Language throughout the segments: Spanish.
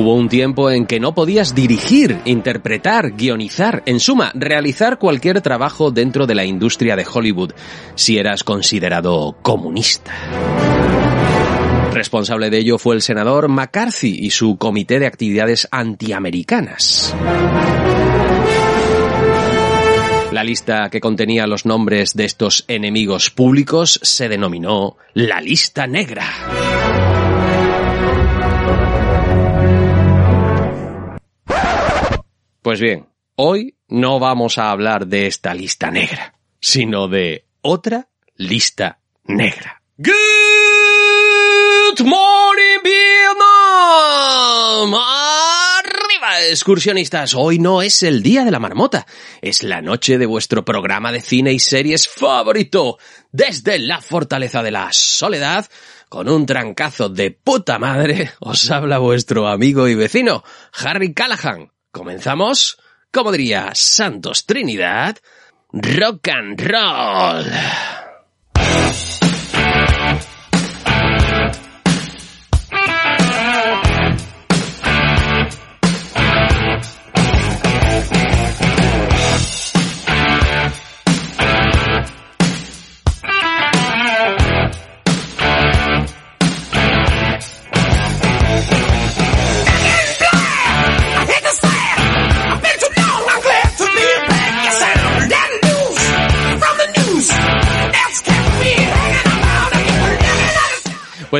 Hubo un tiempo en que no podías dirigir, interpretar, guionizar, en suma, realizar cualquier trabajo dentro de la industria de Hollywood si eras considerado comunista. Responsable de ello fue el senador McCarthy y su comité de actividades antiamericanas. La lista que contenía los nombres de estos enemigos públicos se denominó la lista negra. Pues bien, hoy no vamos a hablar de esta lista negra, sino de otra lista negra. Good morning, Vietnam! ¡Arriba, excursionistas! Hoy no es el día de la marmota, es la noche de vuestro programa de cine y series favorito. Desde la fortaleza de la soledad, con un trancazo de puta madre, os habla vuestro amigo y vecino, Harry Callahan. Comenzamos, como diría Santos Trinidad, rock and roll.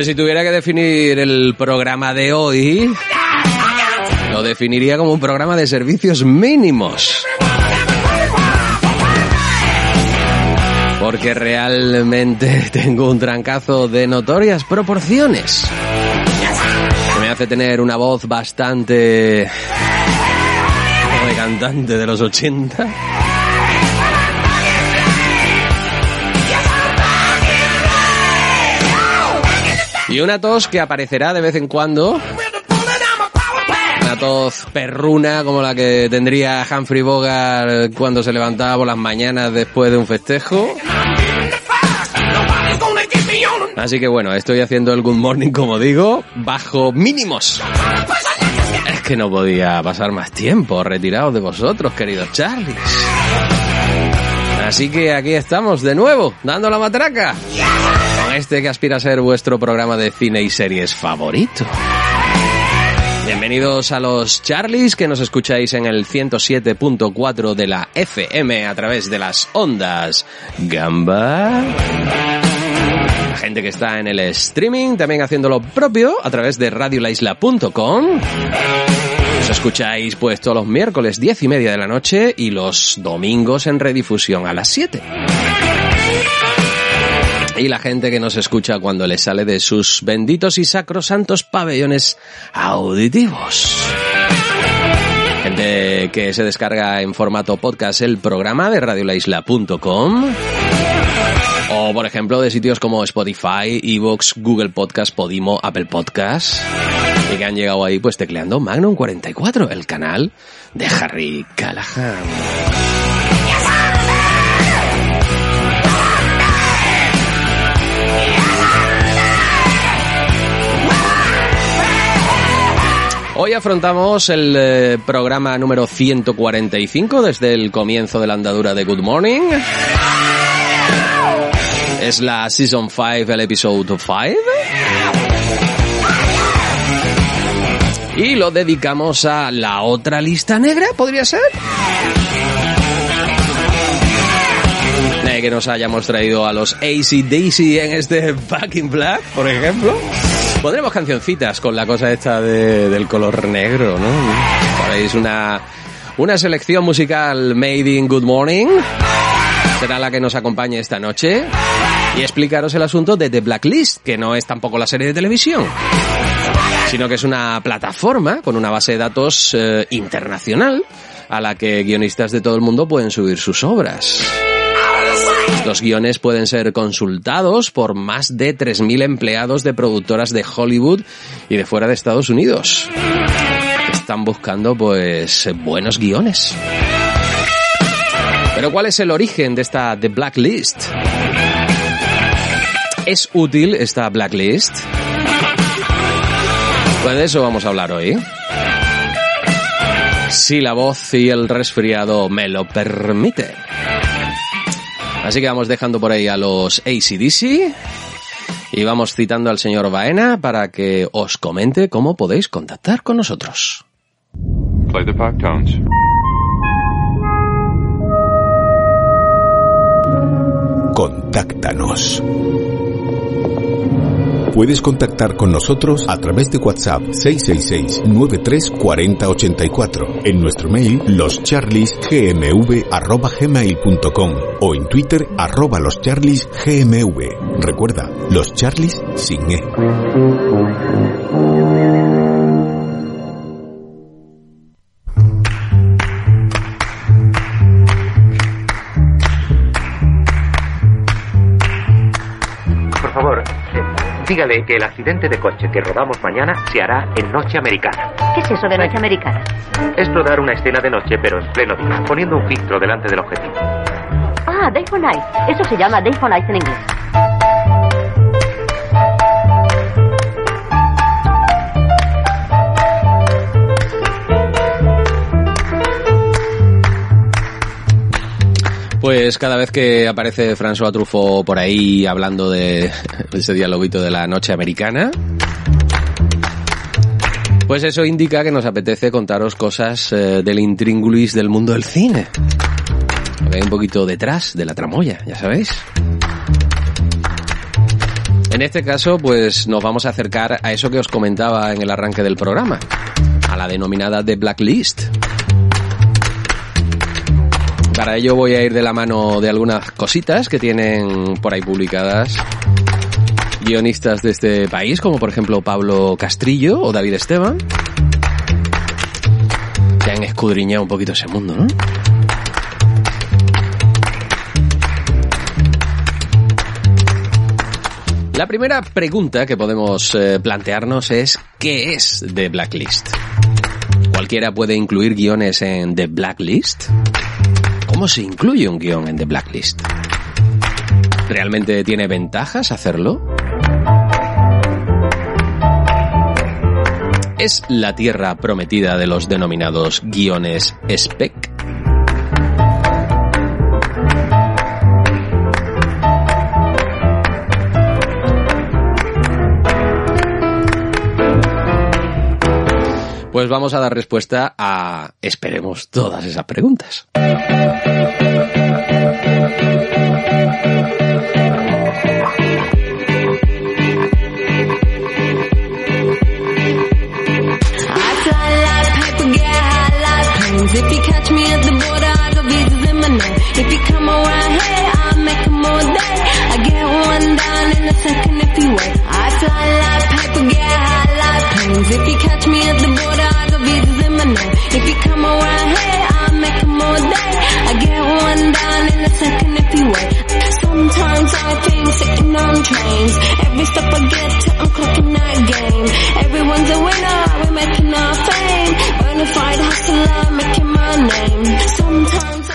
Si tuviera que definir el programa de hoy, lo definiría como un programa de servicios mínimos. Porque realmente tengo un trancazo de notorias proporciones. Que me hace tener una voz bastante... de cantante de los 80. Y una tos que aparecerá de vez en cuando. Una tos perruna como la que tendría Humphrey Bogart cuando se levantaba por las mañanas después de un festejo. Así que bueno, estoy haciendo el Good Morning, como digo, bajo mínimos. Es que no podía pasar más tiempo retirado de vosotros, queridos Charlies. Así que aquí estamos de nuevo, dando la matraca este que aspira a ser vuestro programa de cine y series favorito. Bienvenidos a los Charlies que nos escucháis en el 107.4 de la FM a través de las ondas Gamba. La gente que está en el streaming también haciendo lo propio a través de radiolaisla.com. Os escucháis pues todos los miércoles 10 y media de la noche y los domingos en redifusión a las 7 y la gente que nos escucha cuando le sale de sus benditos y sacrosantos pabellones auditivos. Gente que se descarga en formato podcast el programa de radiolaisla.com. O, por ejemplo, de sitios como Spotify, Evox, Google Podcast, Podimo, Apple Podcast. Y que han llegado ahí pues tecleando Magnum 44, el canal de Harry Callahan. Hoy afrontamos el eh, programa número 145 desde el comienzo de la andadura de Good Morning. Es la Season 5, el episodio 5. Y lo dedicamos a la otra lista negra, ¿podría ser? que nos hayamos traído a los AC/DC en este Back in Black, por ejemplo. Pondremos cancioncitas con la cosa esta del color negro, ¿no? Sabéis, una, una selección musical made in Good Morning. Será la que nos acompañe esta noche. Y explicaros el asunto de The Blacklist, que no es tampoco la serie de televisión sino que es una plataforma con una base de datos eh, internacional a la que guionistas de todo el mundo pueden subir sus obras. Los guiones pueden ser consultados por más de 3.000 empleados de productoras de Hollywood y de fuera de Estados Unidos. Están buscando, pues, buenos guiones. Pero ¿cuál es el origen de esta The Blacklist? ¿Es útil esta Blacklist? Pues de eso vamos a hablar hoy. Si la voz y el resfriado me lo permiten. Así que vamos dejando por ahí a los ACDC y vamos citando al señor Baena para que os comente cómo podéis contactar con nosotros. Play the tones. Contáctanos. Puedes contactar con nosotros a través de WhatsApp 666-934084, en nuestro mail loscharliesgmv.gmail.com o en Twitter arroba loscharliesgmv. Recuerda, los Charlies sin E. Dígale que el accidente de coche que rodamos mañana se hará en noche americana. ¿Qué es eso de noche americana? Es rodar una escena de noche, pero en pleno día, poniendo un filtro delante del objetivo. Ah, Day for Night. Eso se llama Day for Night en inglés. Pues cada vez que aparece François Truffaut por ahí hablando de ese dialoguito de la noche americana, pues eso indica que nos apetece contaros cosas eh, del intríngulis del mundo del cine. un poquito detrás de la tramoya, ya sabéis. En este caso, pues nos vamos a acercar a eso que os comentaba en el arranque del programa, a la denominada The Blacklist. Para ello voy a ir de la mano de algunas cositas que tienen por ahí publicadas guionistas de este país, como por ejemplo Pablo Castrillo o David Esteban, que han escudriñado un poquito ese mundo, ¿no? La primera pregunta que podemos eh, plantearnos es ¿qué es The Blacklist? ¿Cualquiera puede incluir guiones en The Blacklist? ¿Cómo se incluye un guion en The Blacklist? ¿Realmente tiene ventajas hacerlo? ¿Es la tierra prometida de los denominados guiones spec? Pues vamos a dar respuesta a, esperemos, todas esas preguntas.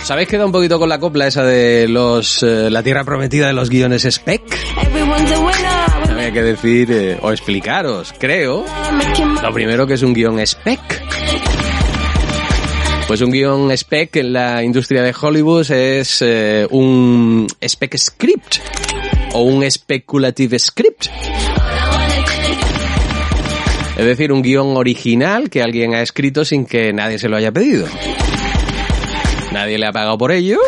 ¿Sabéis que da un poquito con la copla esa de los eh, la tierra prometida de los guiones spec? Había que decir eh, o explicaros, creo, lo primero que es un guion spec. Pues un guion spec en la industria de Hollywood es eh, un spec script o un speculative script. Es decir, un guion original que alguien ha escrito sin que nadie se lo haya pedido. Nadie le ha pagado por ello.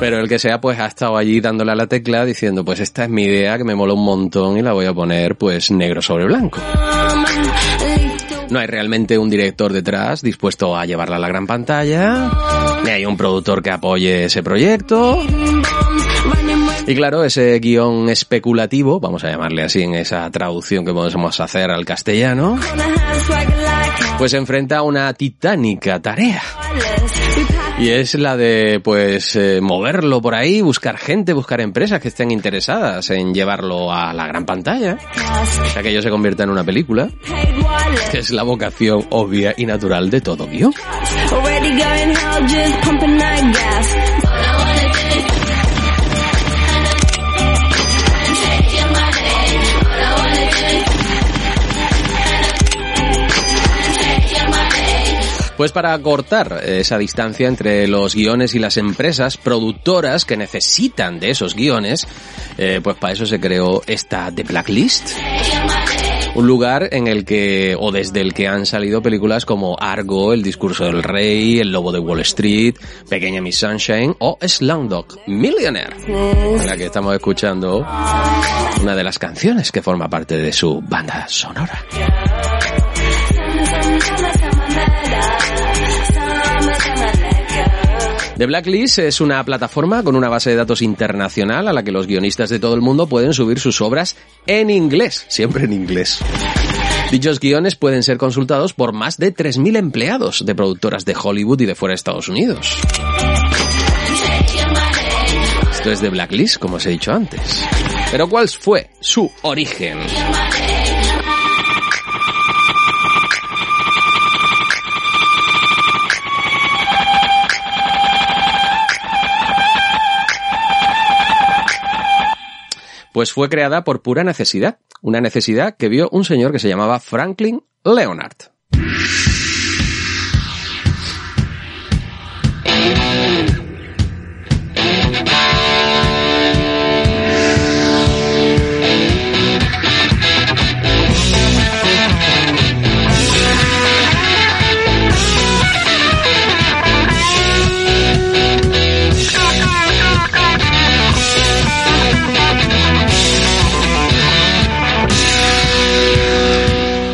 Pero el que sea, pues ha estado allí dándole a la tecla diciendo, pues esta es mi idea que me mola un montón y la voy a poner pues negro sobre blanco. No hay realmente un director detrás dispuesto a llevarla a la gran pantalla, ni hay un productor que apoye ese proyecto. Y claro, ese guion especulativo, vamos a llamarle así en esa traducción que podemos hacer al castellano, pues enfrenta a una titánica tarea. Y es la de, pues, eh, moverlo por ahí, buscar gente, buscar empresas que estén interesadas en llevarlo a la gran pantalla. Ya que ello se convierta en una película. Que es la vocación obvia y natural de todo guion. Pues para cortar esa distancia entre los guiones y las empresas productoras que necesitan de esos guiones, eh, pues para eso se creó esta The Blacklist. Un lugar en el que, o desde el que han salido películas como Argo, El discurso del rey, El lobo de Wall Street, Pequeña Miss Sunshine o Slumdog Millionaire, en la que estamos escuchando una de las canciones que forma parte de su banda sonora. The Blacklist es una plataforma con una base de datos internacional a la que los guionistas de todo el mundo pueden subir sus obras en inglés, siempre en inglés. Dichos guiones pueden ser consultados por más de 3.000 empleados de productoras de Hollywood y de fuera de Estados Unidos. Esto es The Blacklist, como os he dicho antes. Pero ¿cuál fue su origen? Pues fue creada por pura necesidad, una necesidad que vio un señor que se llamaba Franklin Leonard.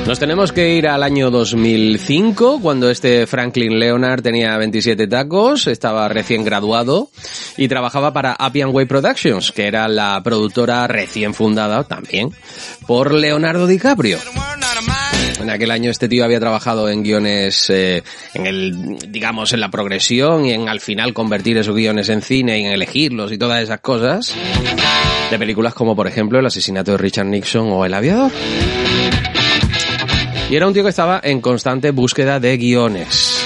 Nos tenemos que ir al año 2005, cuando este Franklin Leonard tenía 27 tacos, estaba recién graduado y trabajaba para Appian Way Productions, que era la productora recién fundada también por Leonardo DiCaprio. En aquel año este tío había trabajado en guiones, eh, en el, digamos, en la progresión y en al final convertir esos guiones en cine y en elegirlos y todas esas cosas. De películas como por ejemplo El asesinato de Richard Nixon o El aviador. Y era un tío que estaba en constante búsqueda de guiones.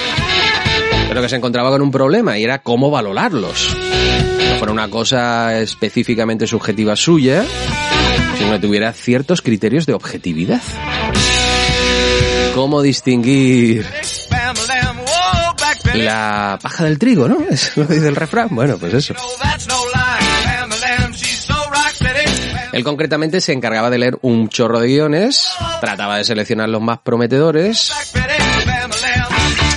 Pero que se encontraba con un problema y era cómo valorarlos. No fuera una cosa específicamente subjetiva suya, sino que tuviera ciertos criterios de objetividad. ¿Cómo distinguir la paja del trigo, no? Es lo que dice el refrán. Bueno, pues eso. Él concretamente se encargaba de leer un chorro de guiones, trataba de seleccionar los más prometedores,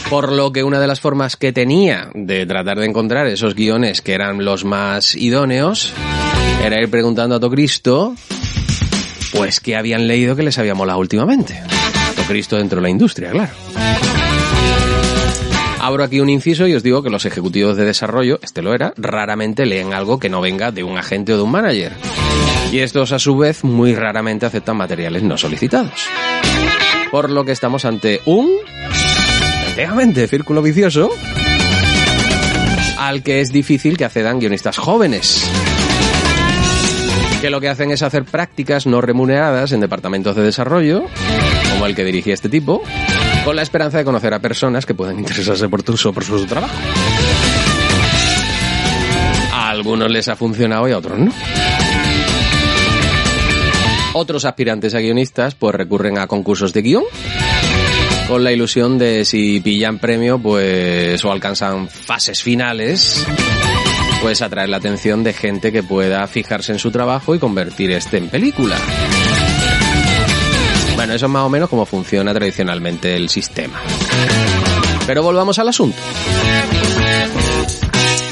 por lo que una de las formas que tenía de tratar de encontrar esos guiones que eran los más idóneos era ir preguntando a Tocristo, pues qué habían leído que les había molado últimamente. Tocristo dentro de la industria, claro. Abro aquí un inciso y os digo que los ejecutivos de desarrollo, este lo era, raramente leen algo que no venga de un agente o de un manager. Y estos a su vez muy raramente aceptan materiales no solicitados. Por lo que estamos ante un, efectivamente, círculo vicioso al que es difícil que accedan guionistas jóvenes. Que lo que hacen es hacer prácticas no remuneradas en departamentos de desarrollo, como el que dirigía este tipo, con la esperanza de conocer a personas que puedan interesarse por, tu, por su trabajo. A algunos les ha funcionado y a otros no. Otros aspirantes a guionistas pues recurren a concursos de guion con la ilusión de si pillan premio pues o alcanzan fases finales pues atraer la atención de gente que pueda fijarse en su trabajo y convertir este en película. Bueno, eso es más o menos como funciona tradicionalmente el sistema. Pero volvamos al asunto.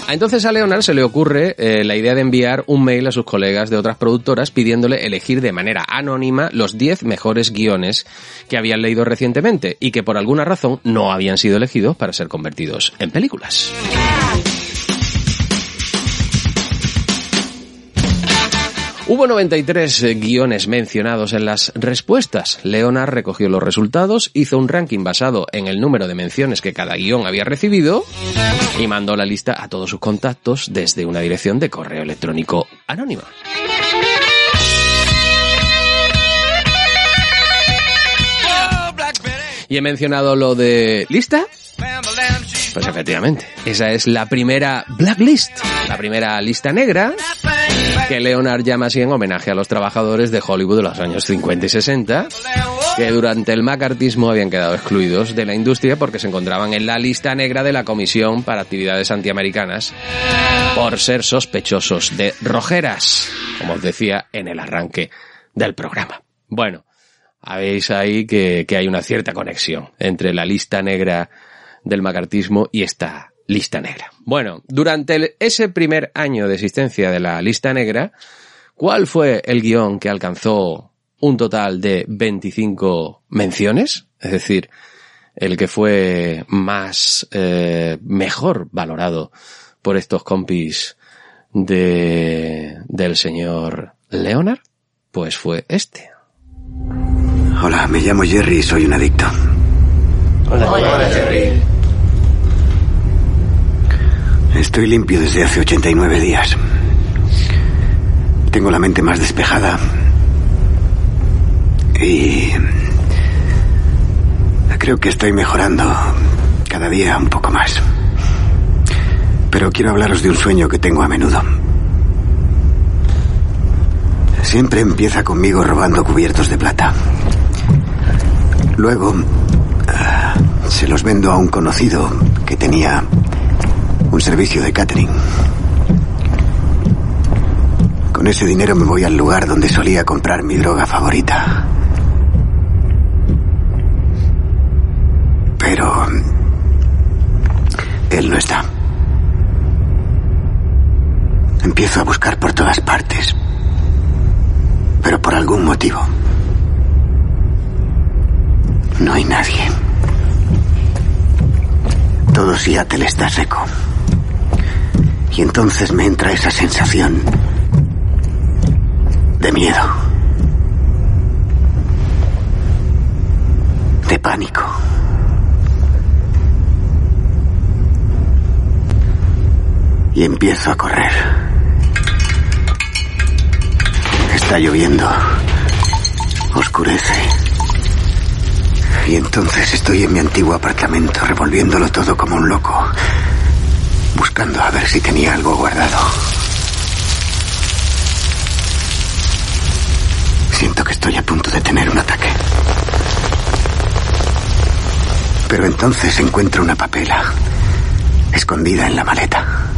Entonces a Leonard se le ocurre eh, la idea de enviar un mail a sus colegas de otras productoras pidiéndole elegir de manera anónima los 10 mejores guiones que habían leído recientemente y que por alguna razón no habían sido elegidos para ser convertidos en películas. Hubo 93 eh, guiones mencionados en las respuestas. Leonard recogió los resultados, hizo un ranking basado en el número de menciones que cada guion había recibido y mandó la lista a todos sus contactos desde una dirección de correo electrónico anónima. Y he mencionado lo de lista. Pues efectivamente, esa es la primera blacklist, la primera lista negra que Leonard llama así en homenaje a los trabajadores de Hollywood de los años 50 y 60, que durante el macartismo habían quedado excluidos de la industria porque se encontraban en la lista negra de la Comisión para Actividades Antiamericanas por ser sospechosos de rojeras, como os decía en el arranque del programa. Bueno, habéis ahí que, que hay una cierta conexión entre la lista negra del macartismo y esta lista negra. Bueno, durante ese primer año de existencia de la lista negra, ¿cuál fue el guion que alcanzó un total de 25 menciones? Es decir, el que fue más eh, mejor valorado por estos compis de del señor Leonard, pues fue este. Hola, me llamo Jerry y soy un adicto. Hola, Hola Jerry. Estoy limpio desde hace 89 días. Tengo la mente más despejada. Y... Creo que estoy mejorando cada día un poco más. Pero quiero hablaros de un sueño que tengo a menudo. Siempre empieza conmigo robando cubiertos de plata. Luego uh, se los vendo a un conocido que tenía un servicio de catering. Con ese dinero me voy al lugar donde solía comprar mi droga favorita. Pero... Él no está. Empiezo a buscar por todas partes. Pero por algún motivo. No hay nadie. Todo Seattle está seco. Y entonces me entra esa sensación de miedo. De pánico. Y empiezo a correr. Está lloviendo. Oscurece. Y entonces estoy en mi antiguo apartamento revolviéndolo todo como un loco buscando a ver si tenía algo guardado. Siento que estoy a punto de tener un ataque. Pero entonces encuentro una papela escondida en la maleta.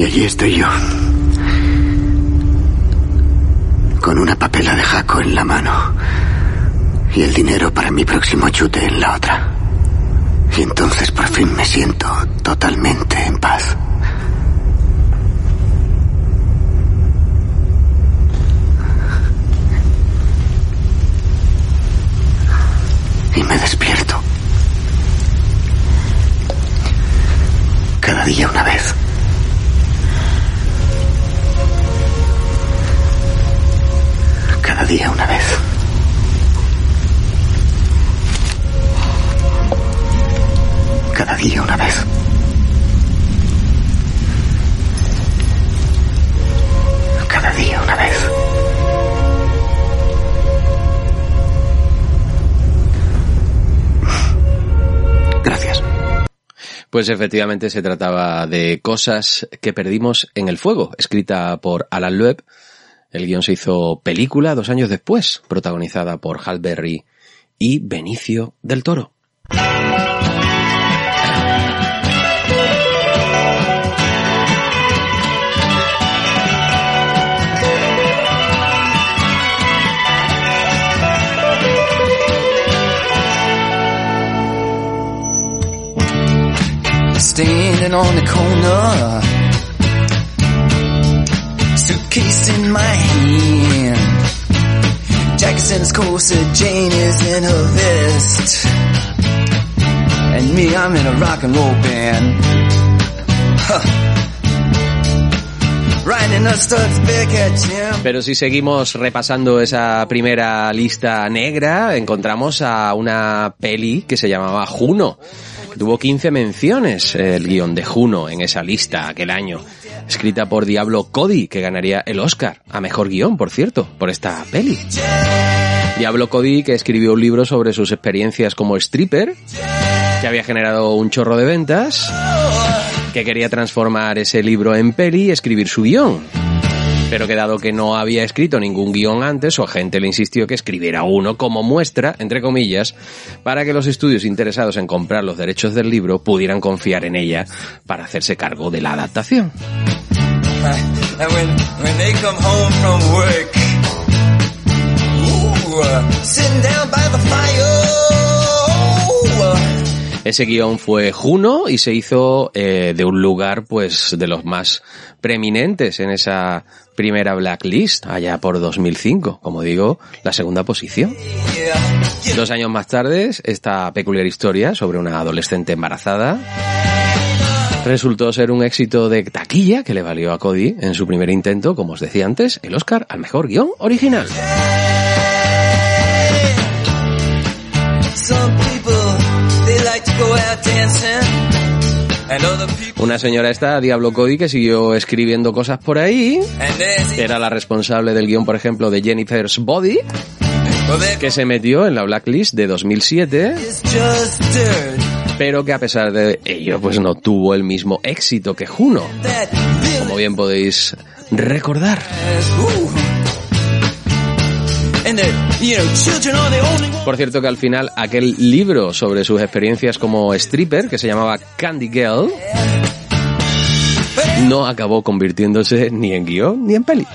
Y allí estoy yo. Con una papela de jaco en la mano. Y el dinero para mi próximo chute en la otra. Y entonces por fin me siento totalmente en paz. Y me despierto. Cada día una vez. Cada día una vez. Cada día una vez. Cada día una vez. Gracias. Pues efectivamente se trataba de Cosas que perdimos en el fuego, escrita por Alan Loeb. El guion se hizo película dos años después, protagonizada por Hal Berry y Benicio del Toro. Suitcase in my hand. Jack's in his corset, Jane is in her vest, and me, I'm in a rock and roll band. Pero si seguimos repasando esa primera lista negra, encontramos a una peli que se llamaba Juno. Tuvo 15 menciones el guion de Juno en esa lista aquel año. Escrita por Diablo Cody, que ganaría el Oscar a mejor guion, por cierto, por esta peli. Diablo Cody, que escribió un libro sobre sus experiencias como stripper, que había generado un chorro de ventas, que quería transformar ese libro en peli y escribir su guion. Pero que dado que no había escrito ningún guion antes, su agente le insistió que escribiera uno como muestra, entre comillas, para que los estudios interesados en comprar los derechos del libro pudieran confiar en ella para hacerse cargo de la adaptación. Ese guion fue Juno y se hizo eh, de un lugar pues de los más preeminentes en esa primera blacklist allá por 2005, como digo, la segunda posición. Dos años más tarde, esta peculiar historia sobre una adolescente embarazada resultó ser un éxito de taquilla que le valió a Cody en su primer intento, como os decía antes, el Oscar al mejor guion original. Una señora esta, Diablo Cody, que siguió escribiendo cosas por ahí, era la responsable del guion, por ejemplo, de Jennifer's Body, que se metió en la blacklist de 2007, is just dirt. pero que a pesar de ello, pues no tuvo el mismo éxito que Juno, como bien podéis recordar. Por cierto que al final aquel libro sobre sus experiencias como stripper, que se llamaba Candy Girl, no acabó convirtiéndose ni en guion ni en peli.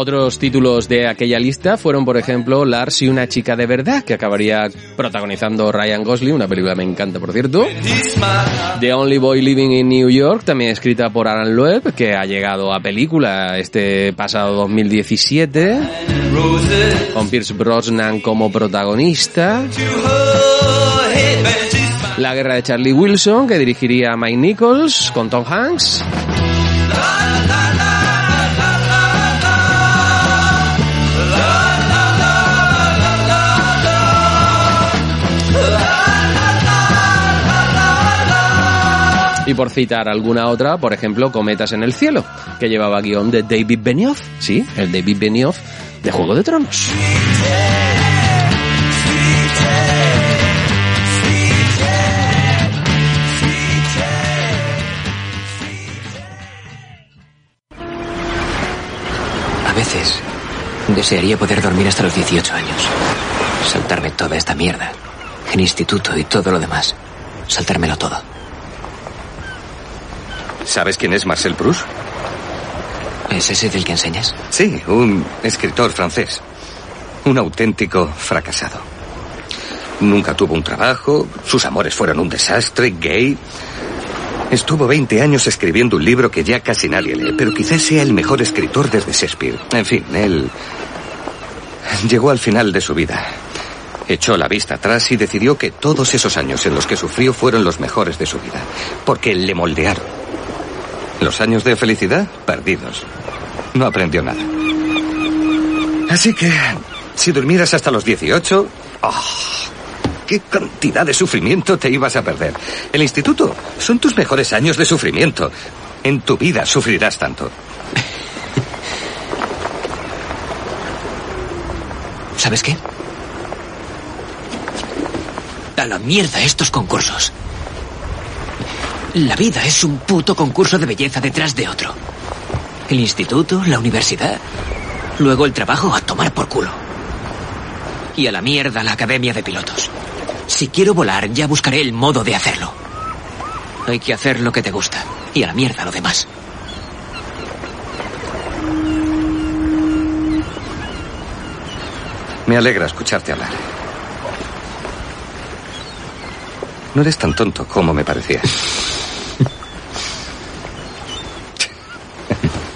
Otros títulos de aquella lista fueron, por ejemplo, Lars y una chica de verdad, que acabaría protagonizando Ryan Gosling, una película que me encanta, por cierto. The Only Boy Living in New York, también escrita por Alan Loeb, que ha llegado a película este pasado 2017, Roses con Pierce Brosnan como protagonista. La guerra de Charlie Wilson, que dirigiría Mike Nichols con Tom Hanks. Y por citar alguna otra, por ejemplo, Cometas en el cielo, que llevaba guion de David Benioff, sí, el David Benioff de Juego de Tronos. A veces desearía poder dormir hasta los 18 años. Saltarme toda esta mierda. El instituto y todo lo demás. Saltármelo todo. ¿Sabes quién es Marcel Proust? ¿Es ese del que enseñas? Sí, un escritor francés. Un auténtico fracasado. Nunca tuvo un trabajo, sus amores fueron un desastre, gay. Estuvo 20 años escribiendo un libro que ya casi nadie lee, pero quizás sea el mejor escritor desde Shakespeare. En fin, él llegó al final de su vida. Echó la vista atrás y decidió que todos esos años en los que sufrió fueron los mejores de su vida, porque le moldearon. Los años de felicidad, perdidos. No aprendió nada. Así que, si durmieras hasta los 18, ¡ah! ¿qué cantidad de sufrimiento te ibas a perder? El instituto son tus mejores años de sufrimiento. En tu vida sufrirás tanto. ¿Sabes qué? A la mierda estos concursos. La vida es un puto concurso de belleza detrás de otro. El instituto, la universidad, luego el trabajo a tomar por culo. Y a la mierda la academia de pilotos. Si quiero volar, ya buscaré el modo de hacerlo. Hay que hacer lo que te gusta. Y a la mierda lo demás. Me alegra escucharte hablar. No eres tan tonto como me parecía.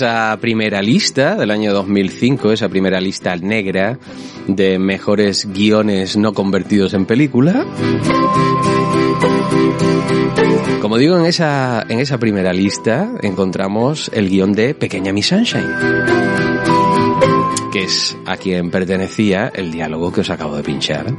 esa primera lista del año 2005, esa primera lista negra de mejores guiones no convertidos en película. Como digo, en esa, en esa primera lista encontramos el guion de Pequeña Miss Sunshine, que es a quien pertenecía el diálogo que os acabo de pinchar.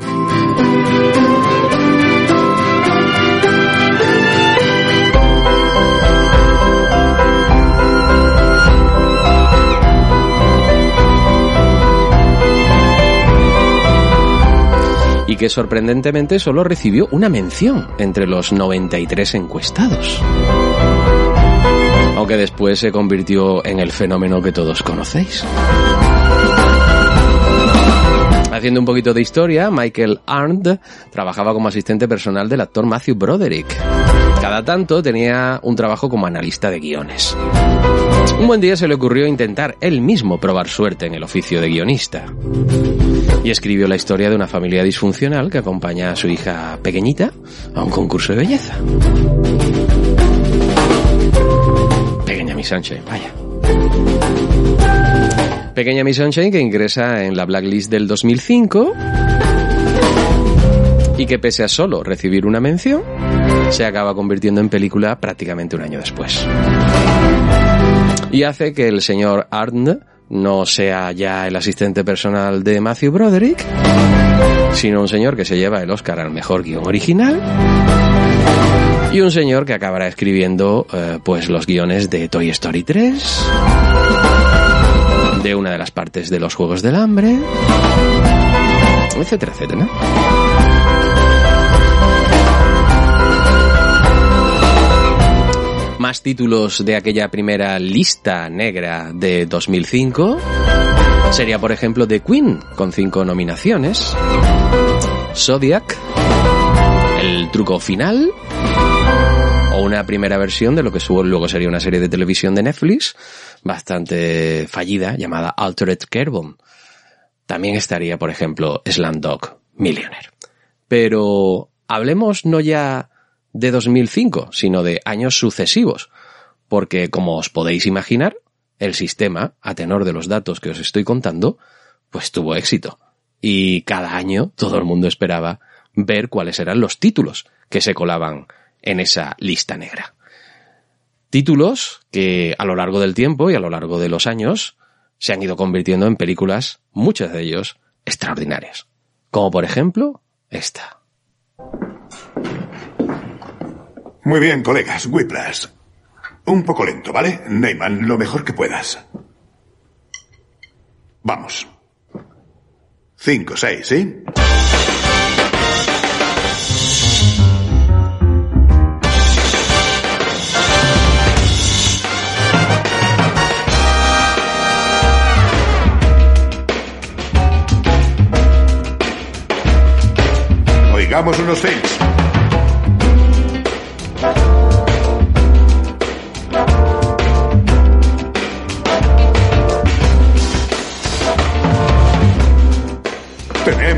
Y que sorprendentemente solo recibió una mención entre los 93 encuestados. Aunque después se convirtió en el fenómeno que todos conocéis. Haciendo un poquito de historia, Michael Arndt trabajaba como asistente personal del actor Matthew Broderick. Cada tanto tenía un trabajo como analista de guiones. Un buen día se le ocurrió intentar él mismo probar suerte en el oficio de guionista. Y escribió la historia de una familia disfuncional que acompaña a su hija pequeñita a un concurso de belleza. Pequeña Miss Sunshine, vaya. Pequeña Miss Sunshine que ingresa en la blacklist del 2005 y que pese a solo recibir una mención, se acaba convirtiendo en película prácticamente un año después. Y hace que el señor Arndt no sea ya el asistente personal de Matthew Broderick, sino un señor que se lleva el Oscar al mejor guion original y un señor que acabará escribiendo eh, pues los guiones de Toy Story 3, de una de las partes de los Juegos del Hambre, etcétera, etcétera. Títulos de aquella primera lista negra de 2005 sería, por ejemplo, The Queen, con cinco nominaciones, Zodiac, El truco final, o una primera versión de lo que luego sería una serie de televisión de Netflix, bastante fallida, llamada Altered Carbon. También estaría, por ejemplo, Slumdog Millionaire. Pero hablemos no ya de 2005, sino de años sucesivos, porque como os podéis imaginar, el sistema, a tenor de los datos que os estoy contando, pues tuvo éxito. Y cada año todo el mundo esperaba ver cuáles eran los títulos que se colaban en esa lista negra. Títulos que a lo largo del tiempo y a lo largo de los años se han ido convirtiendo en películas, muchas de ellos, extraordinarias. Como por ejemplo esta. Muy bien, colegas. Whiplash. Un poco lento, ¿vale? Neyman, lo mejor que puedas. Vamos. Cinco, seis, ¿sí? Oigamos unos seis.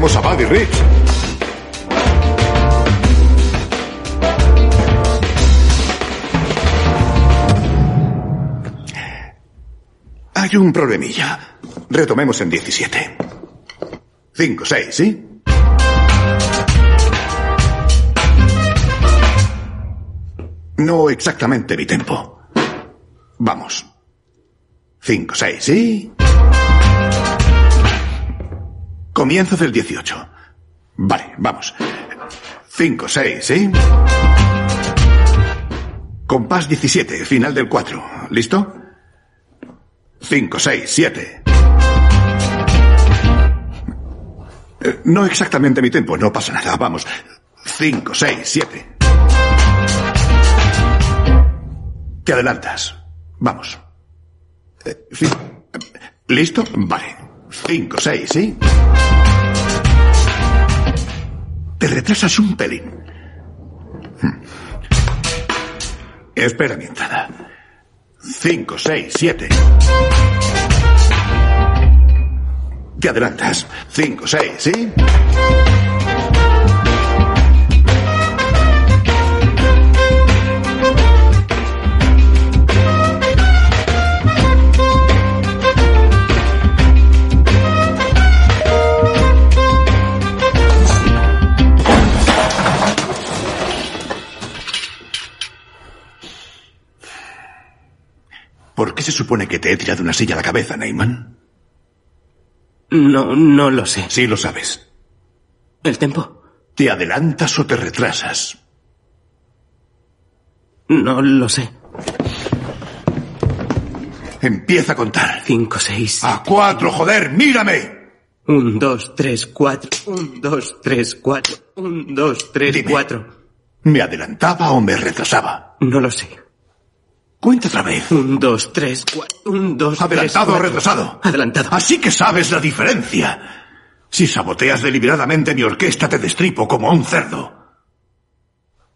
Tenemos a Buddy Rich. Hay un problemilla. Retomemos en 17. 5, 6, ¿sí? No exactamente mi tempo. Vamos. 5, 6, ¿sí? Comienzo del 18. Vale, vamos. 5, 6, ¿sí? Compás 17, final del 4. ¿Listo? 5, 6, 7. Eh, No exactamente mi tempo, no pasa nada. Vamos. 5, 6, 7. Te adelantas. Vamos. Eh, ¿Listo? Vale. 5, 6, ¿sí? Te retrasas un pelín. Hmm. Espera mi entrada. 5, 6, 7. Te adelantas. 5, 6, ¿sí? ¿Por qué se supone que te he tirado una silla a la cabeza, Neyman? No, no lo sé. Sí lo sabes. ¿El tempo? ¿Te adelantas o te retrasas? No lo sé. Empieza a contar. Cinco, seis. A cuatro, joder, mírame. Un, dos, tres, cuatro. Un, dos, tres, cuatro. Un, dos, tres, Dime. cuatro. ¿Me adelantaba o me retrasaba? No lo sé. Cuenta otra vez. Un, dos, tres, cuatro. Un, dos, tres, ¿Adelantado o cuatro. retrasado? Adelantado. Así que sabes la diferencia. Si saboteas deliberadamente mi orquesta, te destripo como a un cerdo.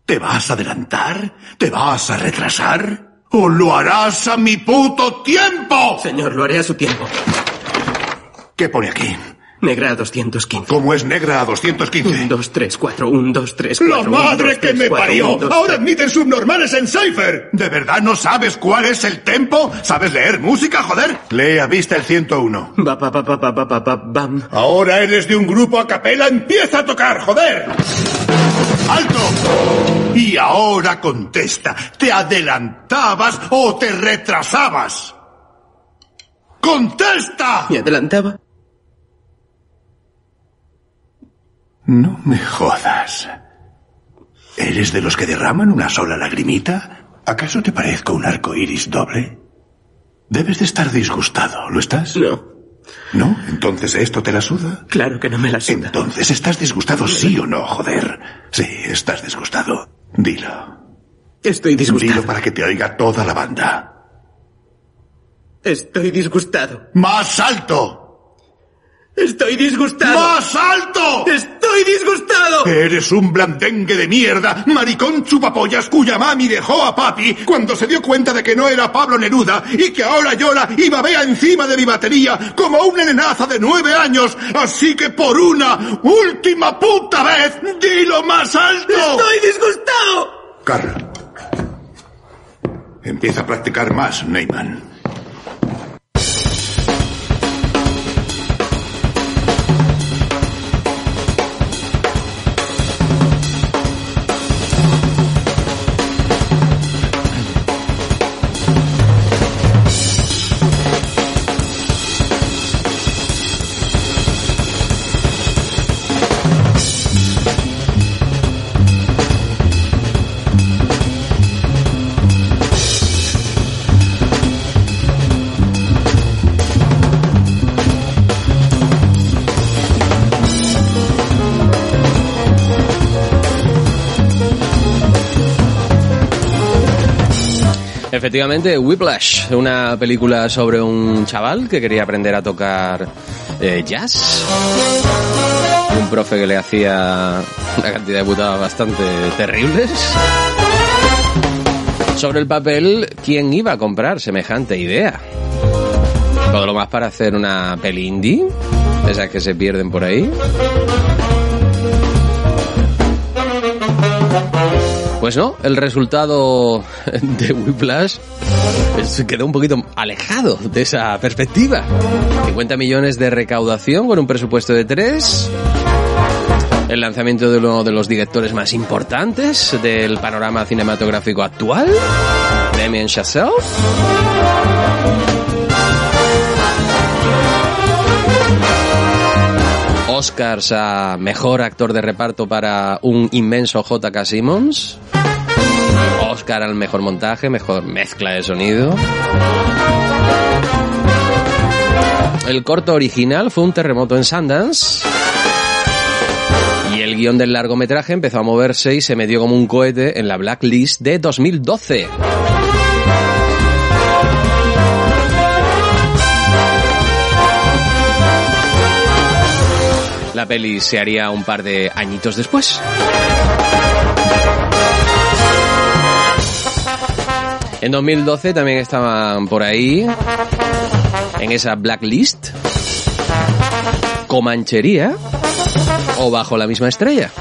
¿Te vas a adelantar? ¿Te vas a retrasar? ¿O lo harás a mi puto tiempo? Señor, lo haré a su tiempo. ¿Qué pone aquí? Negra a 215. ¿Cómo es negra a 215? 1, 2, 3, 4, 1, 2, 3, 4. ¡La madre que me parió! Un, dos, ¡Ahora admiten subnormales en Cypher! ¿De verdad no sabes cuál es el tempo? ¿Sabes leer música, joder? Lee a vista el 101. Ba, ba, ba, bam. Ahora eres de un grupo a capela, empieza a tocar, joder. ¡Alto! Y ahora contesta, ¿te adelantabas o te retrasabas? ¡Contesta! Me adelantaba. No me jodas. ¿Eres de los que derraman una sola lagrimita? ¿Acaso te parezco un arco iris doble? Debes de estar disgustado, ¿lo estás? No. ¿No? Entonces esto te la suda. Claro que no me la suda. Entonces, ¿estás disgustado sí o no, joder? Sí, estás disgustado. Dilo. Estoy disgustado. Dilo para que te oiga toda la banda. Estoy disgustado. ¡Más alto! Estoy disgustado. ¡Más alto! Estoy disgustado. Eres un blandengue de mierda, maricón chupapollas cuya mami dejó a papi cuando se dio cuenta de que no era Pablo Neruda y que ahora llora y babea encima de mi batería como una nenaza de nueve años. Así que por una última puta vez, dilo más alto. Estoy disgustado. Carl. Empieza a practicar más, Neyman. Efectivamente, Whiplash, una película sobre un chaval que quería aprender a tocar eh, jazz. Un profe que le hacía una cantidad de putadas bastante terribles. Sobre el papel, ¿quién iba a comprar semejante idea? Todo lo más para hacer una peli esas que se pierden por ahí. Pues no, el resultado de Whiplash es- quedó un poquito alejado de esa perspectiva. 50 millones de recaudación con un presupuesto de 3. El lanzamiento de uno de los directores más importantes del panorama cinematográfico actual, Damien Chazelle. Oscars a mejor actor de reparto para un inmenso J.K. Simmons. Oscar al mejor montaje, mejor mezcla de sonido. El corto original fue un terremoto en Sundance. Y el guion del largometraje empezó a moverse y se metió como un cohete en la Blacklist de 2012. La peli se haría un par de añitos después. En 2012 también estaban por ahí, en esa blacklist, Comanchería o Bajo la misma estrella.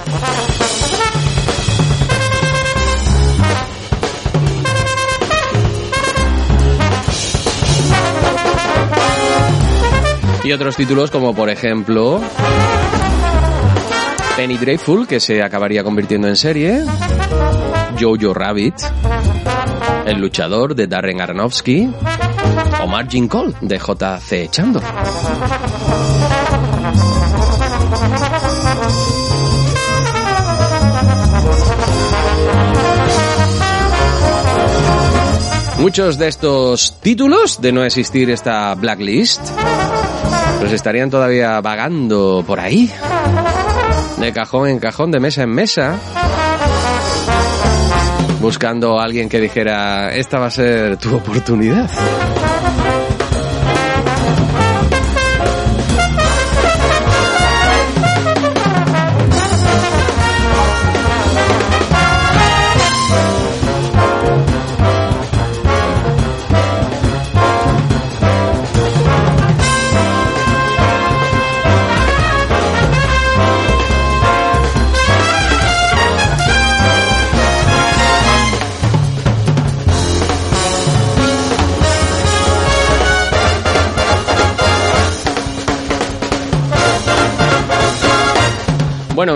Y otros títulos como por ejemplo Penny Dreadful, que se acabaría convirtiendo en serie, Jojo Rabbit, El luchador de Darren Aronofsky o Margin Call de J.C. Chandor. Muchos de estos títulos, de no existir esta blacklist, pues estarían todavía vagando por ahí, de cajón en cajón, de mesa en mesa, buscando a alguien que dijera, esta va a ser tu oportunidad.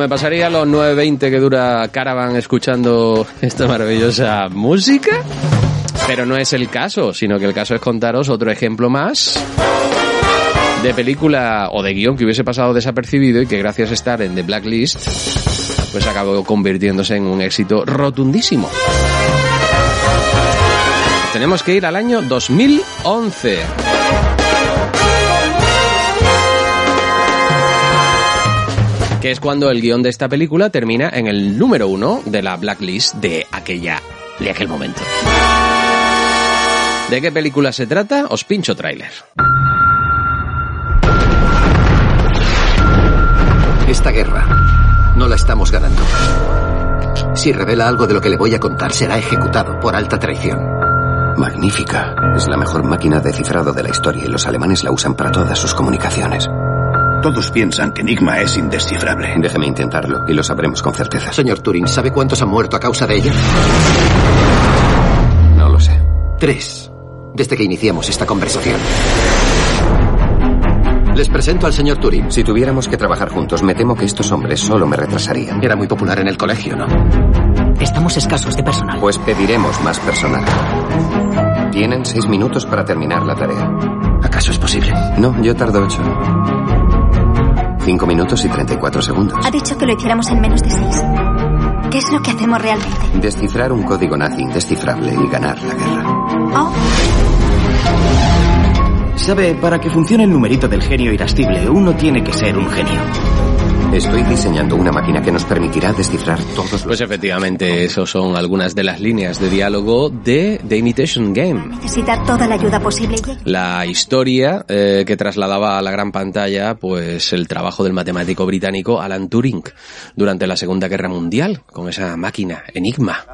Me pasaría los 9.20 que dura Caravan escuchando esta maravillosa música, pero no es el caso, sino que el caso es contaros otro ejemplo más de película o de guion que hubiese pasado desapercibido y que gracias a estar en The Blacklist, pues acabó convirtiéndose en un éxito rotundísimo. Tenemos que ir al año 2011. Que es cuando el guion de esta película termina en el número uno de la blacklist de aquella de aquel momento. ¿De qué película se trata? Os pincho tráiler. Esta guerra no la estamos ganando. Si revela algo de lo que le voy a contar, será ejecutado por alta traición. Magnífica. Es la mejor máquina de cifrado de la historia y los alemanes la usan para todas sus comunicaciones. Todos piensan que Enigma es indescifrable. Déjeme intentarlo y lo sabremos con certeza. Señor Turing, ¿sabe cuántos han muerto a causa de ella? No lo sé. Tres. Desde que iniciamos esta conversación. Les presento al señor Turing. Si tuviéramos que trabajar juntos, me temo que estos hombres solo me retrasarían. Era muy popular en el colegio, ¿no? Estamos escasos de personal. Pues pediremos más personal. Tienen seis minutos para terminar la tarea. ¿Acaso es posible? No, yo tardo ocho. Cinco minutos y 34 segundos. Ha dicho que lo hiciéramos en menos de seis. ¿Qué es lo que hacemos realmente? Descifrar un código nazi indescifrable y ganar la guerra. Oh, Sabe, para que funcione el numerito del genio irascible, uno tiene que ser un genio. Estoy diseñando una máquina que nos permitirá descifrar todos los... Pues efectivamente, esos son algunas de las líneas de diálogo de The Imitation Game. Toda la ayuda posible. La historia eh, que trasladaba a la gran pantalla, pues el trabajo del matemático británico Alan Turing durante la Segunda Guerra Mundial con esa máquina Enigma.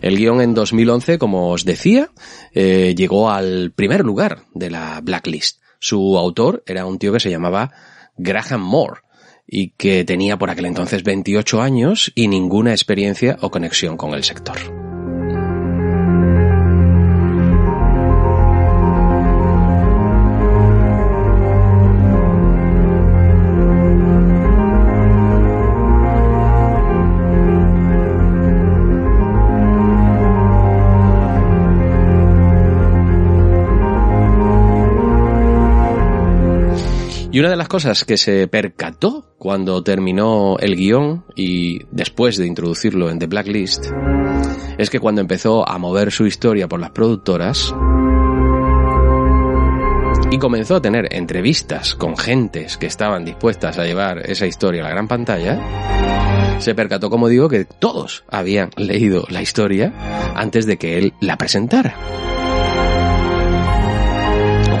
El guion en 2011, como os decía, eh, llegó al primer lugar de la Blacklist. Su autor era un tío que se llamaba Graham Moore y que tenía por aquel entonces 28 años y ninguna experiencia o conexión con el sector. Y una de las cosas que se percató cuando terminó el guion y después de introducirlo en The Blacklist es que cuando empezó a mover su historia por las productoras y comenzó a tener entrevistas con gentes que estaban dispuestas a llevar esa historia a la gran pantalla, se percató, como digo, que todos habían leído la historia antes de que él la presentara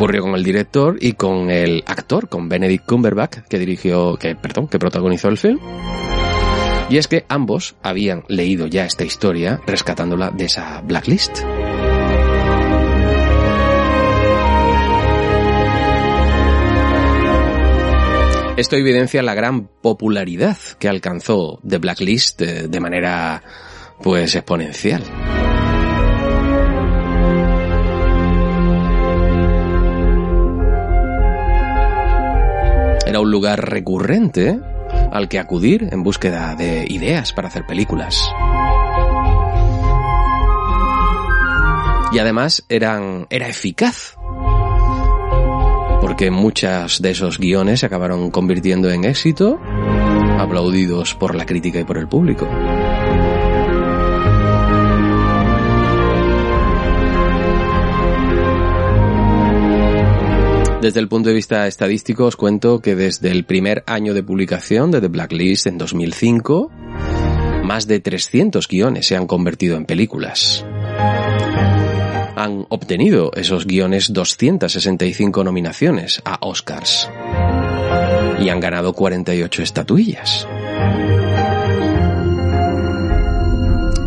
ocurrió con el director y con el actor, con Benedict Cumberbatch, que dirigió, que, perdón, que protagonizó el film. Y es que ambos habían leído ya esta historia rescatándola de esa blacklist. Esto evidencia la gran popularidad que alcanzó The Blacklist eh, de manera pues exponencial. Era un lugar recurrente al que acudir en búsqueda de ideas para hacer películas. Y además eran, era eficaz. Porque muchos de esos guiones se acabaron convirtiendo en éxito, aplaudidos por la crítica y por el público. Desde el punto de vista estadístico os cuento que desde el primer año de publicación de The Blacklist en 2005, más de 300 guiones se han convertido en películas. Han obtenido esos guiones 265 nominaciones a Oscars y han ganado 48 estatuillas.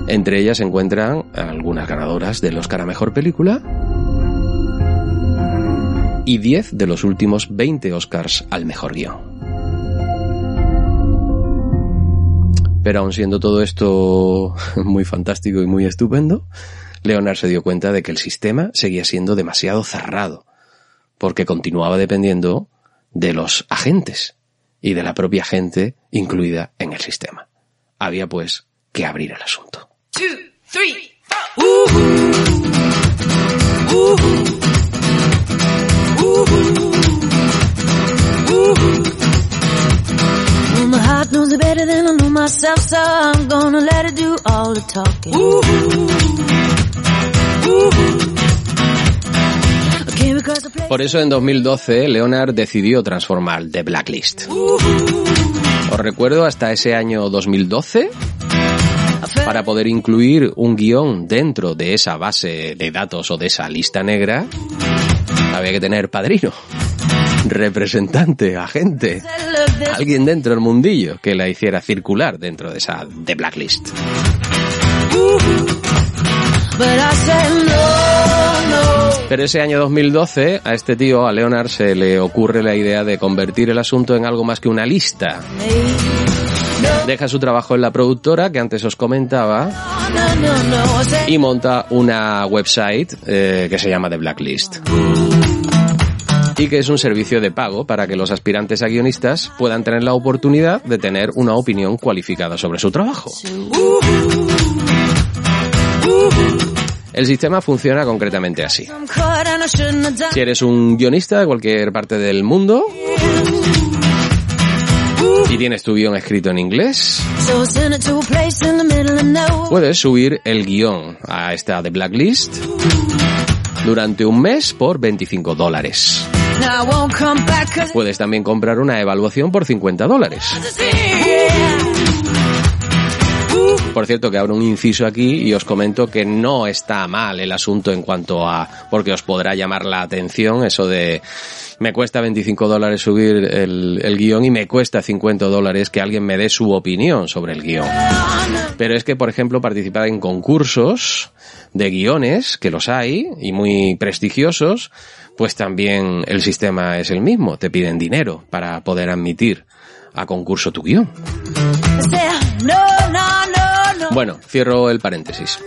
Entre ellas se encuentran algunas ganadoras del Oscar a Mejor Película y 10 de los últimos 20 Oscars al mejor guion. Pero aun siendo todo esto muy fantástico y muy estupendo, Leonard se dio cuenta de que el sistema seguía siendo demasiado cerrado, porque continuaba dependiendo de los agentes y de la propia gente incluida en el sistema. Había pues que abrir el asunto. Por eso en 2012 Leonard decidió transformar The Blacklist. Os recuerdo hasta ese año 2012 para poder incluir un guion dentro de esa base de datos o de esa lista negra, había que tener padrino, representante, agente, alguien dentro del mundillo que la hiciera circular dentro de esa de blacklist. Pero ese año 2012 a este tío, a Leonard, se le ocurre la idea de convertir el asunto en algo más que una lista. Deja su trabajo en la productora que antes os comentaba y monta una website eh, que se llama The Blacklist y que es un servicio de pago para que los aspirantes a guionistas puedan tener la oportunidad de tener una opinión cualificada sobre su trabajo. El sistema funciona concretamente así. Si eres un guionista de cualquier parte del mundo y tienes tu guion escrito en inglés, puedes subir el guion a esta de Blacklist durante un mes por 25 dólares. Puedes también comprar una evaluación por 50 dólares. Por cierto, que abro un inciso aquí y os comento que no está mal el asunto en cuanto a, porque os podrá llamar la atención eso de, me cuesta 25 dólares subir el, el guion y me cuesta 50 dólares que alguien me dé su opinión sobre el guion. Pero es que, por ejemplo, participar en concursos de guiones, que los hay, y muy prestigiosos, pues también el sistema es el mismo. Te piden dinero para poder admitir a concurso tu guion. no, no, no, no, Bueno, cierro el paréntesis.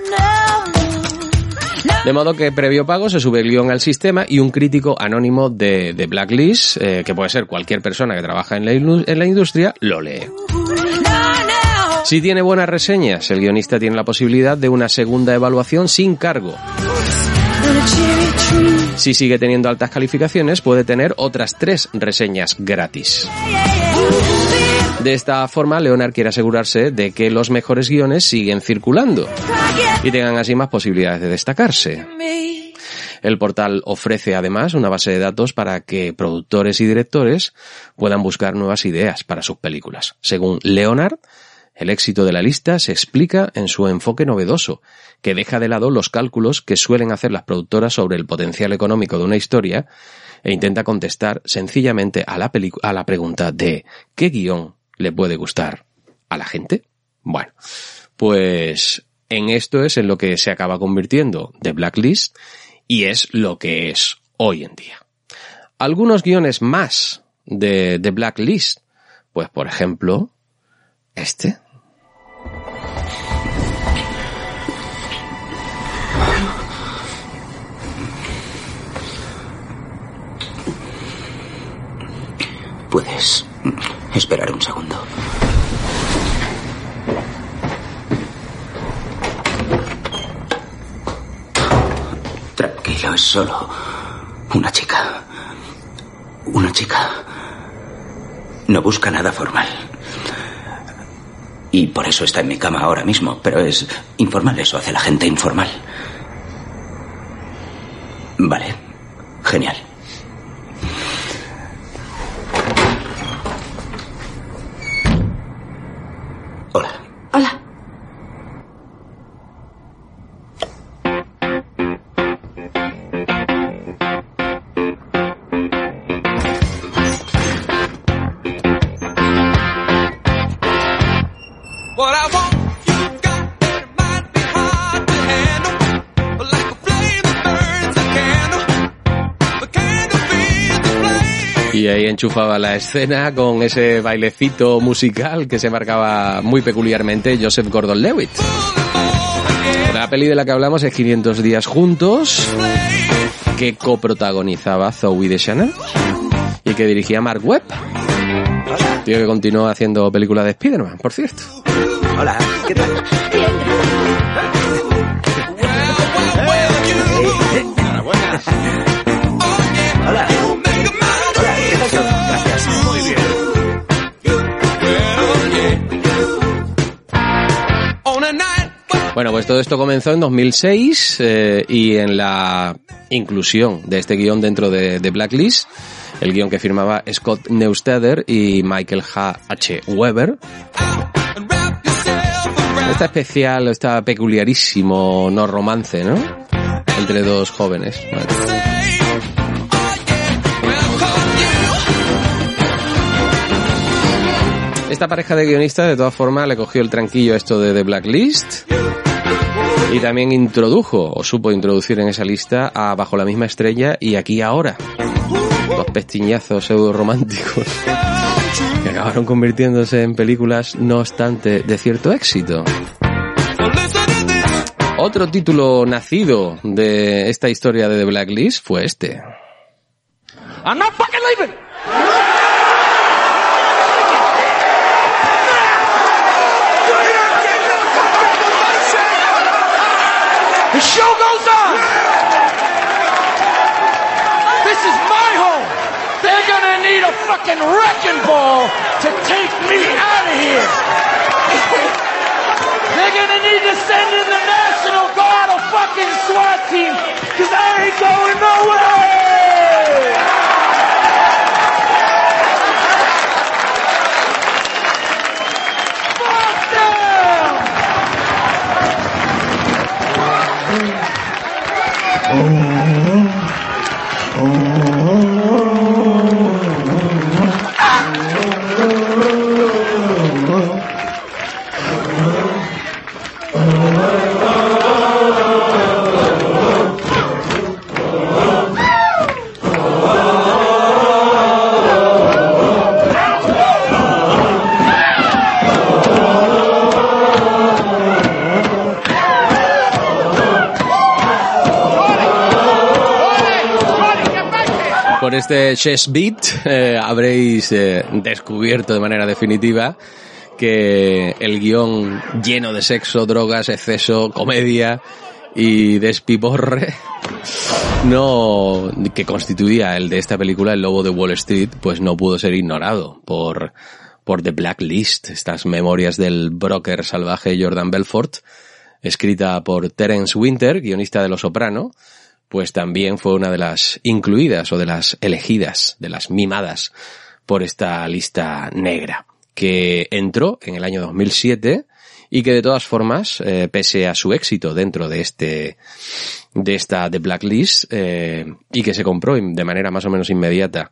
De modo que previo pago se sube el guion al sistema y un crítico anónimo de, de Blacklist, eh, que puede ser cualquier persona que trabaja en la, en la industria, lo lee. Si tiene buenas reseñas, el guionista tiene la posibilidad de una segunda evaluación sin cargo. Si sigue teniendo altas calificaciones, puede tener otras tres reseñas gratis. De esta forma, Leonard quiere asegurarse de que los mejores guiones siguen circulando y tengan así más posibilidades de destacarse. El portal ofrece además una base de datos para que productores y directores puedan buscar nuevas ideas para sus películas. Según Leonard, el éxito de la lista se explica en su enfoque novedoso, que deja de lado los cálculos que suelen hacer las productoras sobre el potencial económico de una historia e intenta contestar sencillamente a la, a la pregunta de ¿qué guion le puede gustar a la gente? Bueno, pues en esto es en lo que se acaba convirtiendo The Blacklist y es lo que es hoy en día. Algunos guiones más de The Blacklist, pues por ejemplo, este. Puedes esperar un segundo. Tranquilo, es solo una chica. Una chica. No busca nada formal. Y por eso está en mi cama ahora mismo, pero es informal, eso hace la gente informal. Vale, genial. Enchufaba la escena con ese bailecito musical que se marcaba muy peculiarmente Joseph Gordon-Levitt. La peli de la que hablamos es 500 días juntos, que coprotagonizaba Zoe Deschanel y que dirigía Mark Webb. Tío que continuó haciendo películas de Spider-Man, por cierto. Hola, ¿qué tal? Bueno, pues todo esto comenzó en 2006 eh, y en la inclusión de este guion dentro de, de Blacklist, el guion que firmaba Scott Neustadter y Michael H. H. Weber. Está especial, está peculiarísimo, no romance, ¿no? Entre dos jóvenes. Esta pareja de guionistas, de todas formas, le cogió el tranquillo esto de The Blacklist y también introdujo, o supo introducir en esa lista a Bajo la misma estrella y Aquí Ahora. Dos pestiñazos pseudo románticos que acabaron convirtiéndose en películas, no obstante, de cierto éxito. Otro título nacido de esta historia de The Blacklist fue este. I'm not fucking leaving. The show goes on. This is my home. They're gonna need a fucking wrecking ball to take me out of here. They're gonna need to send in the National Guard, a fucking SWAT team, because I ain't going nowhere. Este Chess Beat eh, habréis eh, descubierto de manera definitiva que el guion lleno de sexo, drogas, exceso, comedia y despiborre no que constituía el de esta película El Lobo de Wall Street, pues no pudo ser ignorado por por The Blacklist, estas memorias del broker salvaje Jordan Belfort, escrita por Terence Winter, guionista de Los Soprano, pues también fue una de las incluidas o de las elegidas, de las mimadas por esta lista negra, que entró en el año 2007 y que de todas formas, eh, pese a su éxito dentro de este, de esta The Blacklist, eh, y que se compró de manera más o menos inmediata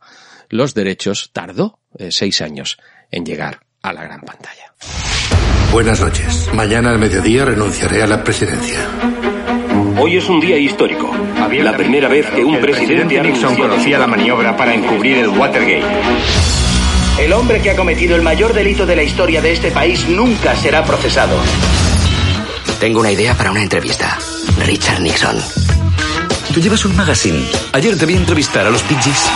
los derechos, tardó eh, seis años en llegar a la gran pantalla. Buenas noches. Mañana al mediodía renunciaré a la presidencia. Hoy es un día histórico. La primera vez que un presidente Nixon conocía la maniobra para encubrir el Watergate. El hombre que ha cometido el mayor delito de la historia de este país nunca será procesado. Tengo una idea para una entrevista. Richard Nixon. Tú llevas un magazine. Ayer te vi entrevistar a los Pidgeys.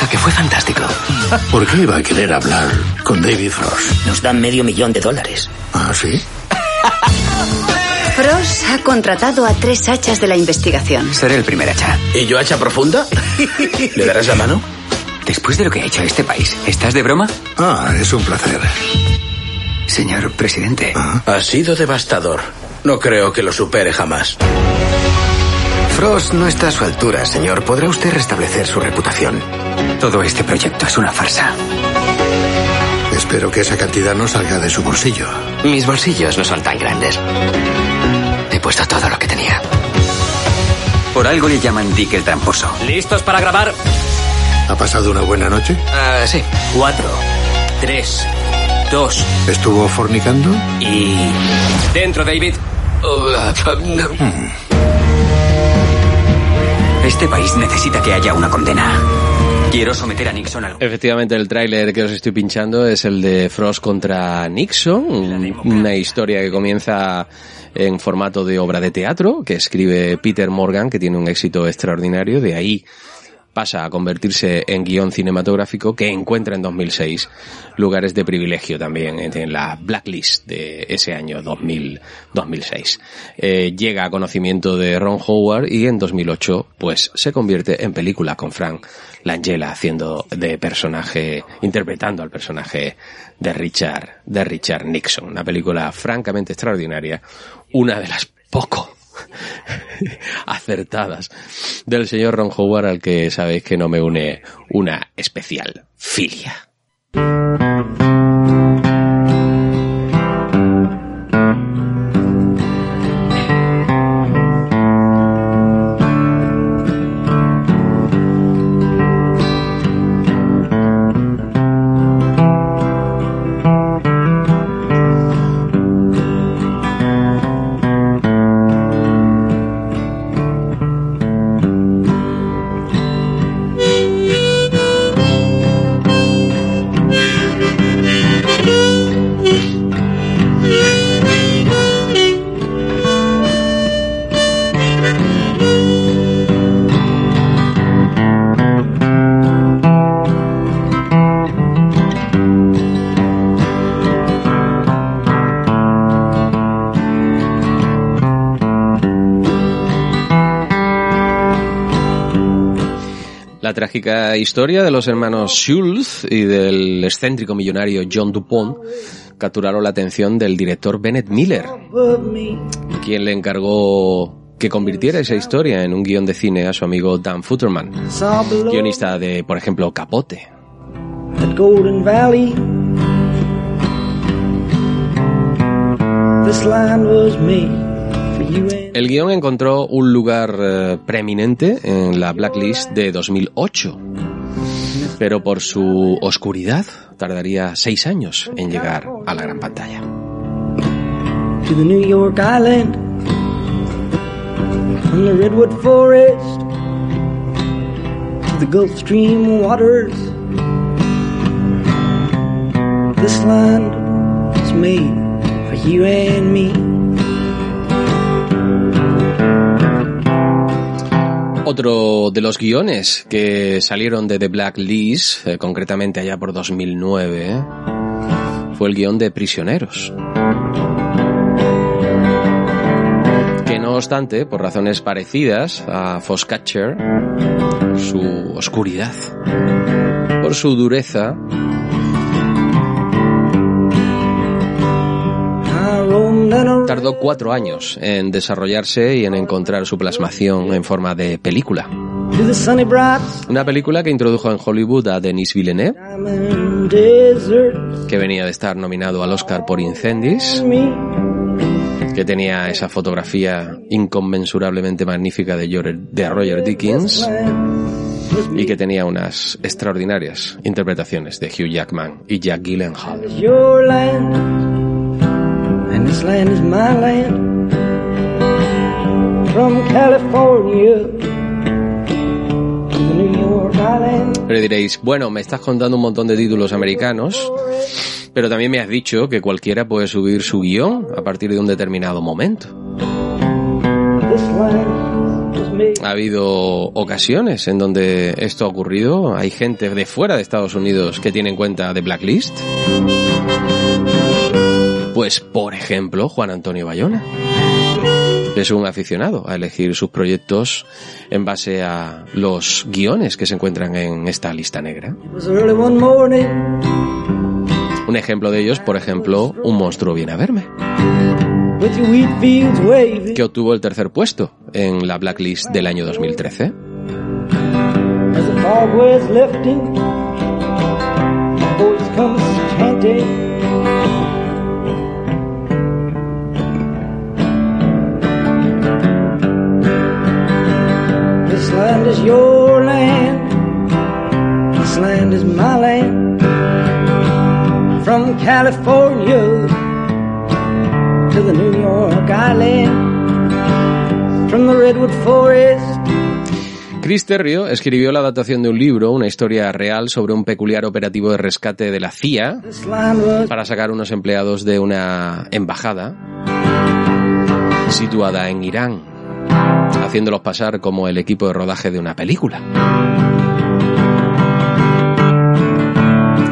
A que fue fantástico. ¿Por qué iba a querer hablar con David Frost? Nos dan medio millón de dólares. ¿Ah, sí? Frost ha contratado a tres hachas de la investigación. Seré el primer hacha. ¿Y yo hacha profunda? ¿Le darás la mano? Después de lo que ha hecho este país, ¿estás de broma? Ah, es un placer. Señor presidente. Ha sido devastador. No creo que lo supere jamás. Frost no está a su altura, señor. ¿Podrá usted restablecer su reputación? Todo este proyecto es una farsa. Espero que esa cantidad no salga de su bolsillo. Mis bolsillos no son tan grandes. He puesto todo lo que tenía. Por algo le llaman Dick el tramposo. ¿Listos para grabar? ¿Ha pasado una buena noche? Ah, sí. Cuatro, tres, dos. ¿Estuvo fornicando? Y... Dentro, David. Este país necesita que haya una condena. Quiero someter a Nixon al... Efectivamente, el tráiler que os estoy pinchando es el de Frost contra Nixon, un- una historia que comienza en formato de obra de teatro, que escribe Peter Morgan, que tiene un éxito extraordinario, de ahí pasa a convertirse en guion cinematográfico que encuentra en 2006 lugares de privilegio también en, la blacklist de ese año 2000, 2006. Eh, llega a conocimiento de Ron Howard y en 2008 pues se convierte en película con Frank Langella haciendo de personaje, interpretando al personaje de Richard, de Richard Nixon. Una película francamente extraordinaria, una de las poco acertadas del señor Ron Howard al que sabéis que no me une una especial filia. Trágica historia de los hermanos Schultz y del excéntrico millonario John Dupont capturaron la atención del director Bennett Miller, quien le encargó que convirtiera esa historia en un guion de cine a su amigo Dan Futterman, guionista de, por ejemplo, Capote. El guion encontró un lugar eh, preeminente en la Blacklist de 2008, pero por su oscuridad tardaría seis años en llegar a la gran pantalla. to the New York Island from the redwood forest to the Gulf Stream waters. This land was made for you and me. Otro de los guiones que salieron de The Blacklist, eh, concretamente allá por 2009, eh, fue el guion de Prisioneros. Que no obstante, por razones parecidas a Foxcatcher, su oscuridad, por su dureza, Tardó cuatro años en desarrollarse y en encontrar su plasmación en forma de película. Una película que introdujo en Hollywood a Denis Villeneuve, que venía de estar nominado al Oscar por Incendies, que tenía esa fotografía inconmensurablemente magnífica de Roger, Dickens y que tenía unas extraordinarias interpretaciones de Hugh Jackman y Jack Gyllenhaal. And this land is my land. From California to New York Island. Pero diréis, bueno, me estás contando un montón de títulos americanos, pero también me has dicho que cualquiera puede subir su guion a partir de un determinado momento. Ha habido ocasiones en donde esto ha ocurrido. Hay gente de fuera de Estados Unidos que tiene en cuenta de Blacklist. Pues, por ejemplo, Juan Antonio Bayona. Es un aficionado a elegir sus proyectos en base a los guiones que se encuentran en esta lista negra. Un ejemplo de ellos, por ejemplo, Un monstruo viene a verme. Que obtuvo el tercer puesto en la blacklist del año 2013. Is your land. This land is my land. From California to the New York Island. From the Redwood Forest Chris Terrio escribió la adaptación de un libro, una historia real sobre un peculiar operativo de rescate de la CIA para sacar unos empleados de una embajada situada en Irán haciéndolos pasar como el equipo de rodaje de una película.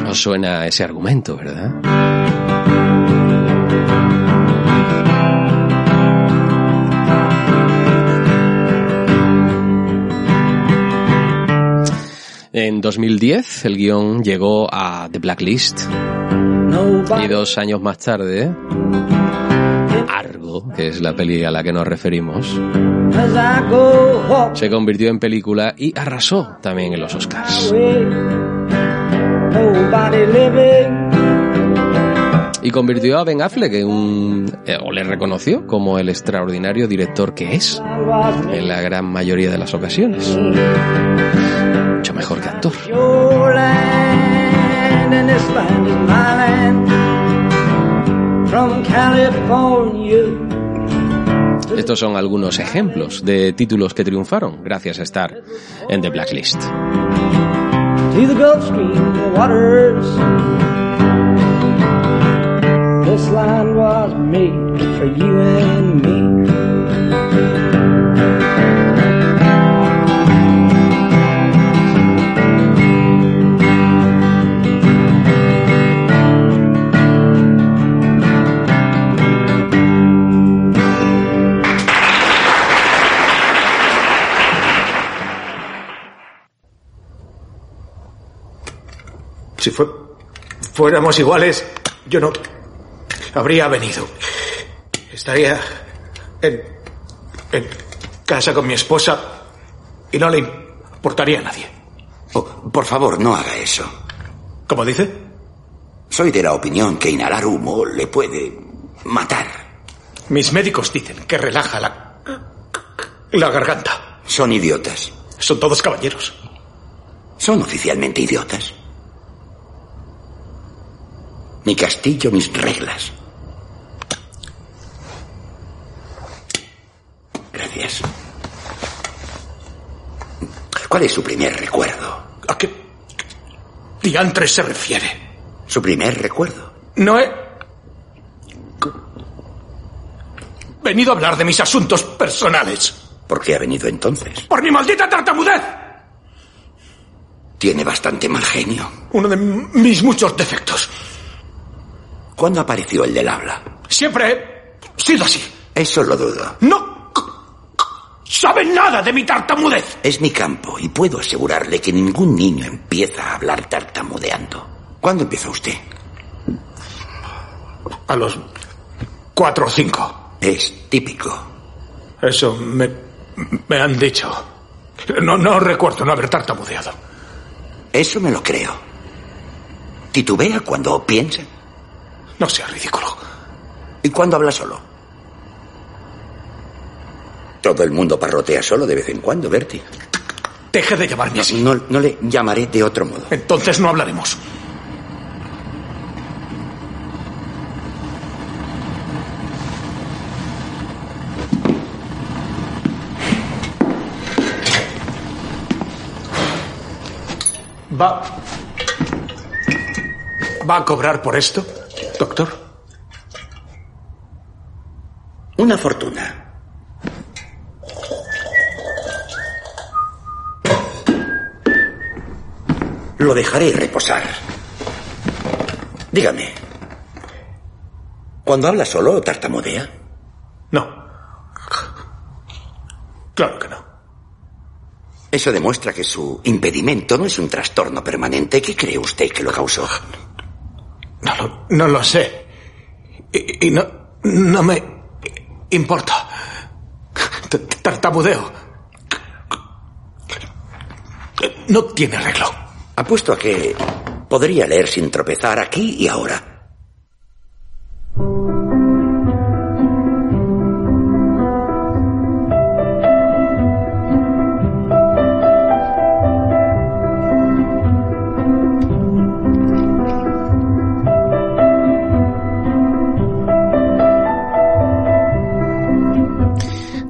Os suena ese argumento, ¿verdad? En 2010 el guion llegó a The Blacklist y dos años más tarde que es la peli a la que nos referimos, se convirtió en película y arrasó también en los Oscars. Y convirtió a Ben Affleck en un, eh, o le reconoció como el extraordinario director que es en la gran mayoría de las ocasiones. Mucho mejor que actor. Estos son algunos ejemplos de títulos que triunfaron gracias a estar en The Blacklist. This land was made for you and me. Si fuéramos iguales, yo no habría venido. Estaría en, en casa con mi esposa y no le importaría a nadie. Oh, por favor, no haga eso. ¿Cómo dice? Soy de la opinión que inhalar humo le puede matar. Mis médicos dicen que relaja la, la garganta. Son idiotas. Son todos caballeros. Son oficialmente idiotas. Mi castillo, mis reglas. Gracias. ¿Cuál es su primer recuerdo? ¿A qué diantres se refiere? ¿Su primer recuerdo? No he venido a hablar de mis asuntos personales. ¿Por qué ha venido entonces? ¡Por mi maldita tartamudez! Tiene bastante mal genio. Uno de mis muchos defectos. ¿Cuándo apareció el del habla? Siempre he sido así. Eso lo dudo. ¡No! ¡Saben nada de mi tartamudez! Es mi campo y puedo asegurarle que ningún niño empieza a hablar tartamudeando. ¿Cuándo empezó usted? A los cuatro o cinco. Es típico. Eso me, me han dicho. No, no recuerdo no haber tartamudeado. Eso me lo creo. ¿Titubea cuando piensa? No sea ridículo. ¿Y cuándo habla solo? Todo el mundo parrotea solo de vez en cuando, Bertie. Deje de llamarme así. No, no le llamaré de otro modo. Entonces no hablaremos. ¿Va. ¿Va a cobrar por esto, doctor? Una fortuna. Lo dejaré reposar. Dígame. ¿Cuando habla solo tartamudea? No. Claro que no. Eso demuestra que su impedimento no es un trastorno permanente. ¿Qué cree usted que lo causó? No lo, sé. Y, y no, no me importa. T- Tartamudeo. No tiene arreglo. Apuesto a que podría leer sin tropezar aquí y ahora.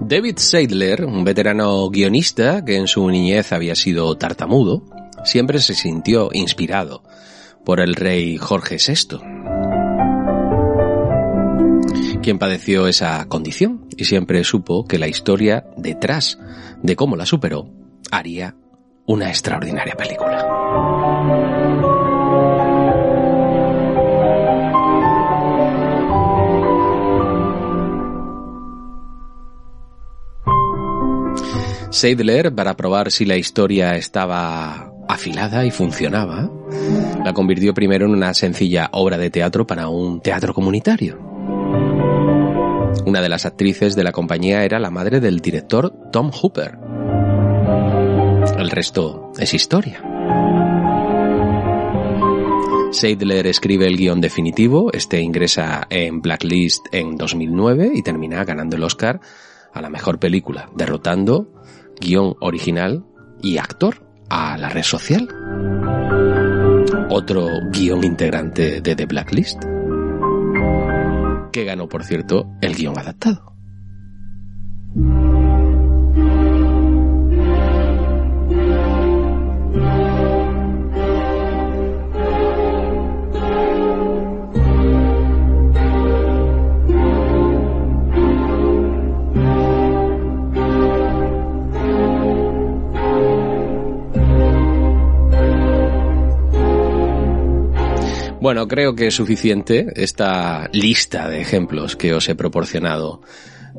David Seidler, un veterano guionista que en su niñez había sido tartamudo, siempre se sintió inspirado por el rey Jorge VI, quien padeció esa condición y siempre supo que la historia detrás de cómo la superó haría una extraordinaria película. Seidler, para probar si la historia estaba afilada y funcionaba, la convirtió primero en una sencilla obra de teatro para un teatro comunitario. Una de las actrices de la compañía era la madre del director Tom Hooper. El resto es historia. Seidler escribe el guion definitivo, este ingresa en Blacklist en 2009 y termina ganando el Oscar a la mejor película, derrotando guion original y actor a la red social. Otro guion integrante de The Blacklist, que ganó, por cierto, el guion adaptado. Bueno, creo que es suficiente esta lista de ejemplos que os he proporcionado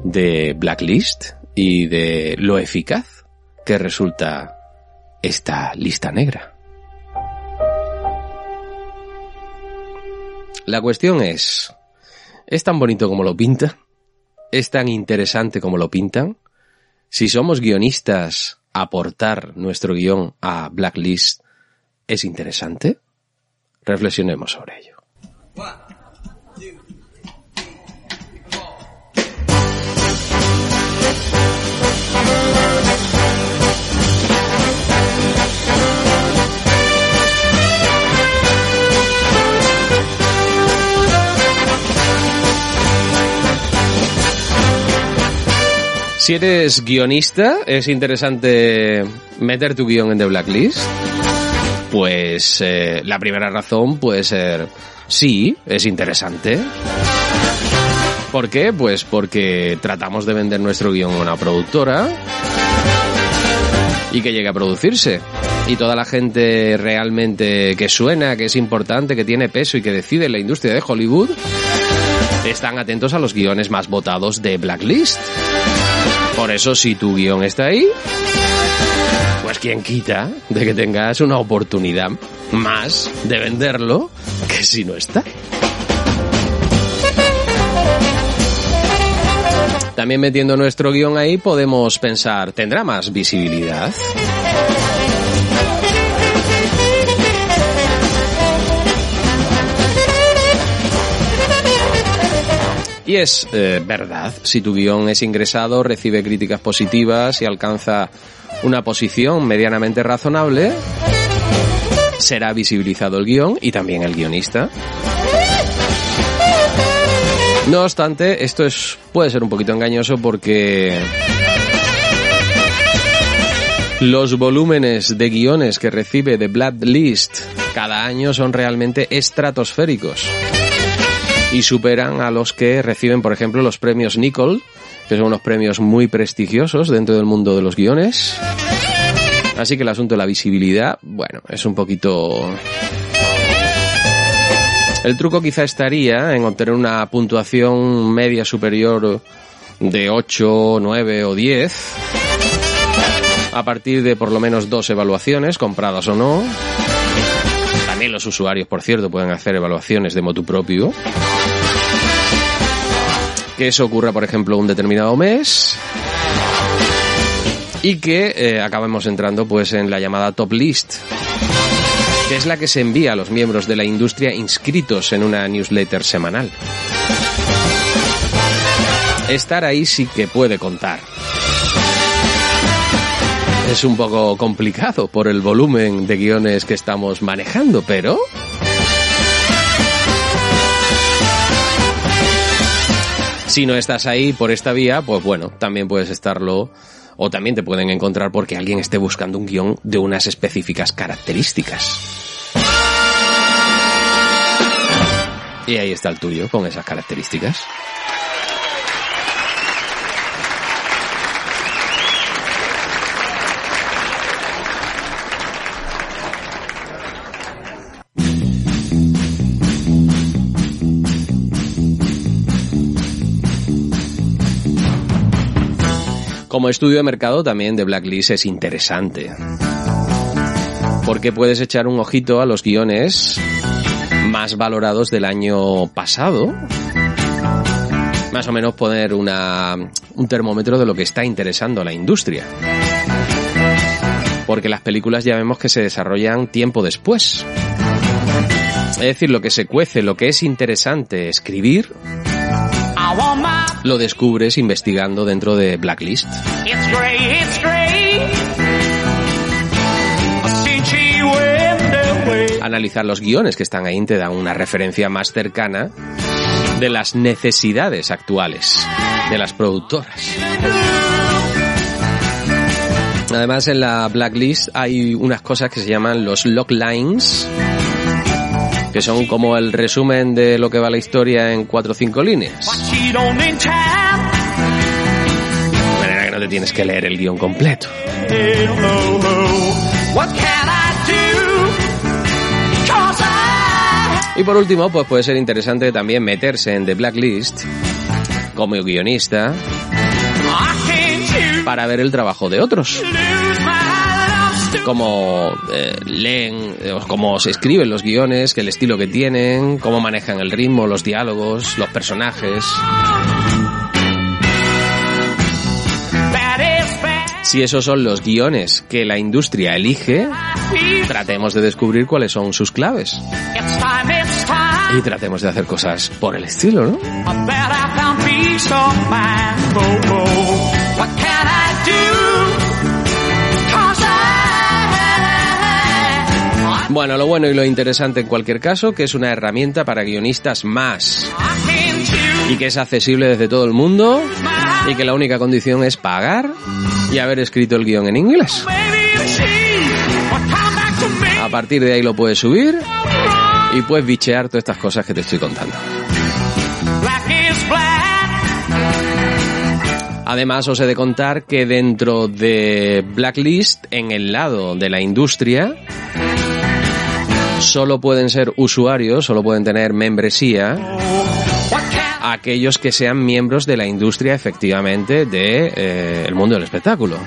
de Blacklist y de lo eficaz que resulta esta lista negra. La cuestión es, ¿es tan bonito como lo pintan? ¿Es tan interesante como lo pintan? Si somos guionistas, aportar nuestro guion a Blacklist es interesante? Reflexionemos sobre ello. Si eres guionista, es interesante meter tu guion en The Blacklist. Pues eh, la primera razón puede ser, sí, es interesante. ¿Por qué? Pues porque tratamos de vender nuestro guion a una productora y que llegue a producirse. Y toda la gente realmente que suena, que es importante, que tiene peso y que decide en la industria de Hollywood, están atentos a los guiones más votados de Blacklist. Por eso, si tu guion está ahí, pues quita de que tengas una oportunidad más de venderlo que si no está. También metiendo nuestro guion ahí podemos pensar, ¿tendrá más visibilidad? Y es eh, verdad, si tu guion es ingresado, recibe críticas positivas y alcanza una posición medianamente razonable, será visibilizado el guion y también el guionista. No obstante, esto es, puede ser un poquito engañoso porque los volúmenes de guiones que recibe The Blacklist cada año son realmente estratosféricos y superan a los que reciben, por ejemplo, los premios Nicol, que son unos premios muy prestigiosos dentro del mundo de los guiones. Así que el asunto de la visibilidad, bueno, es un poquito... El truco quizá estaría en obtener una puntuación media superior de 8, 9 o 10 a partir de por lo menos dos evaluaciones, compradas o no. También los usuarios, por cierto, pueden hacer evaluaciones de motu propio. Que eso ocurra, por ejemplo, un determinado mes y que eh, acabemos entrando pues en la llamada top list que es la que se envía a los miembros de la industria inscritos en una newsletter semanal. Estar ahí sí que puede contar. Es un poco complicado por el volumen de guiones que estamos manejando, pero... Si no estás ahí por esta vía, pues bueno, también puedes estarlo o también te pueden encontrar porque alguien esté buscando un guion de unas específicas características. Y ahí está el tuyo, con esas características. Como estudio de mercado también de Blacklist es interesante. Porque puedes echar un ojito a los guiones más valorados del año pasado. Más o menos poner una, un termómetro de lo que está interesando a la industria. Porque las películas ya vemos que se desarrollan tiempo después. Es decir, lo que se cuece, lo que es interesante escribir, lo descubres investigando dentro de Blacklist. Analizar los guiones que están ahí te dan una referencia más cercana de las necesidades actuales de las productoras. Además en la Blacklist hay unas cosas que se llaman los loglines que son como el resumen de lo que va la historia en cuatro o cinco líneas. De manera que no te tienes que leer el guion completo. Y por último, pues puede ser interesante también meterse en The Blacklist como guionista para ver el trabajo de otros cómo eh, leen, eh, cómo se escriben los guiones, el estilo que tienen, cómo manejan el ritmo, los diálogos, los personajes. Si esos son los guiones que la industria elige, tratemos de descubrir cuáles son sus claves. Y tratemos de hacer cosas por el estilo, ¿no? Bueno, lo bueno y lo interesante en cualquier caso, que es una herramienta para guionistas más. Y que es accesible desde todo el mundo. Y que la única condición es pagar y haber escrito el guion en inglés. A partir de ahí lo puedes subir y puedes bichear todas estas cosas que te estoy contando. Además, os he de contar que dentro de Blacklist, en el lado de la industria, solo pueden ser usuarios, solo pueden tener membresía aquellos que sean miembros de la industria efectivamente de eh, mundo del espectáculo.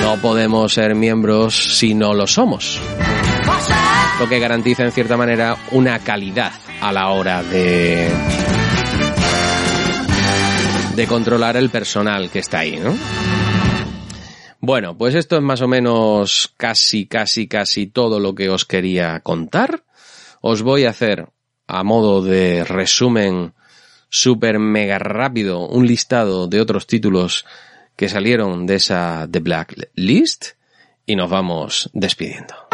No podemos ser miembros si no lo somos. Lo que garantiza en cierta manera una calidad a la hora de de controlar el personal que está ahí, ¿no? Bueno, pues esto es más o menos casi, casi, casi todo lo que os quería contar. Os voy a hacer, a modo de resumen súper mega rápido, un listado de otros títulos que salieron de esa The Black List y nos vamos despidiendo.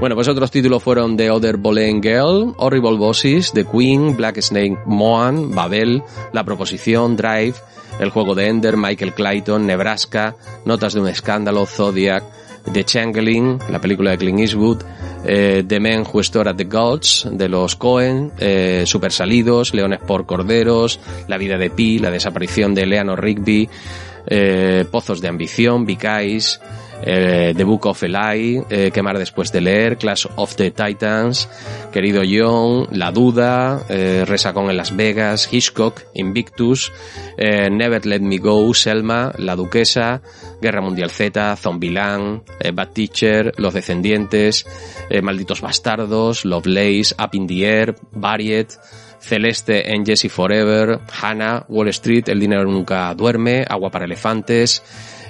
Bueno, pues otros títulos fueron The Other Boleyn Girl, Horrible Bosses, The Queen, Black Snake Moan, Babel, La Proposición, Drive, El Juego de Ender, Michael Clayton, Nebraska, Notas de un Escándalo, Zodiac, The Changeling, la película de Clint Eastwood, eh, The Men Who Store at the Gods, de los Cohen, eh, Super Salidos, Leones por Corderos, La Vida de Pi, La Desaparición de Eleanor Rigby, eh, Pozos de Ambición, Vicais, eh, The Book of Eli, eh, Quemar después de leer, Clash of the Titans, Querido John, La Duda, eh, Resacón en Las Vegas, Hitchcock, Invictus, eh, Never Let Me Go, Selma, La Duquesa, Guerra Mundial Z, Zombieland, Bad Teacher, Los Descendientes, Malditos Bastardos, Lovelace, Up in the Air, Celeste en Jesse Forever, Hannah, Wall Street, El dinero nunca duerme, Agua para elefantes,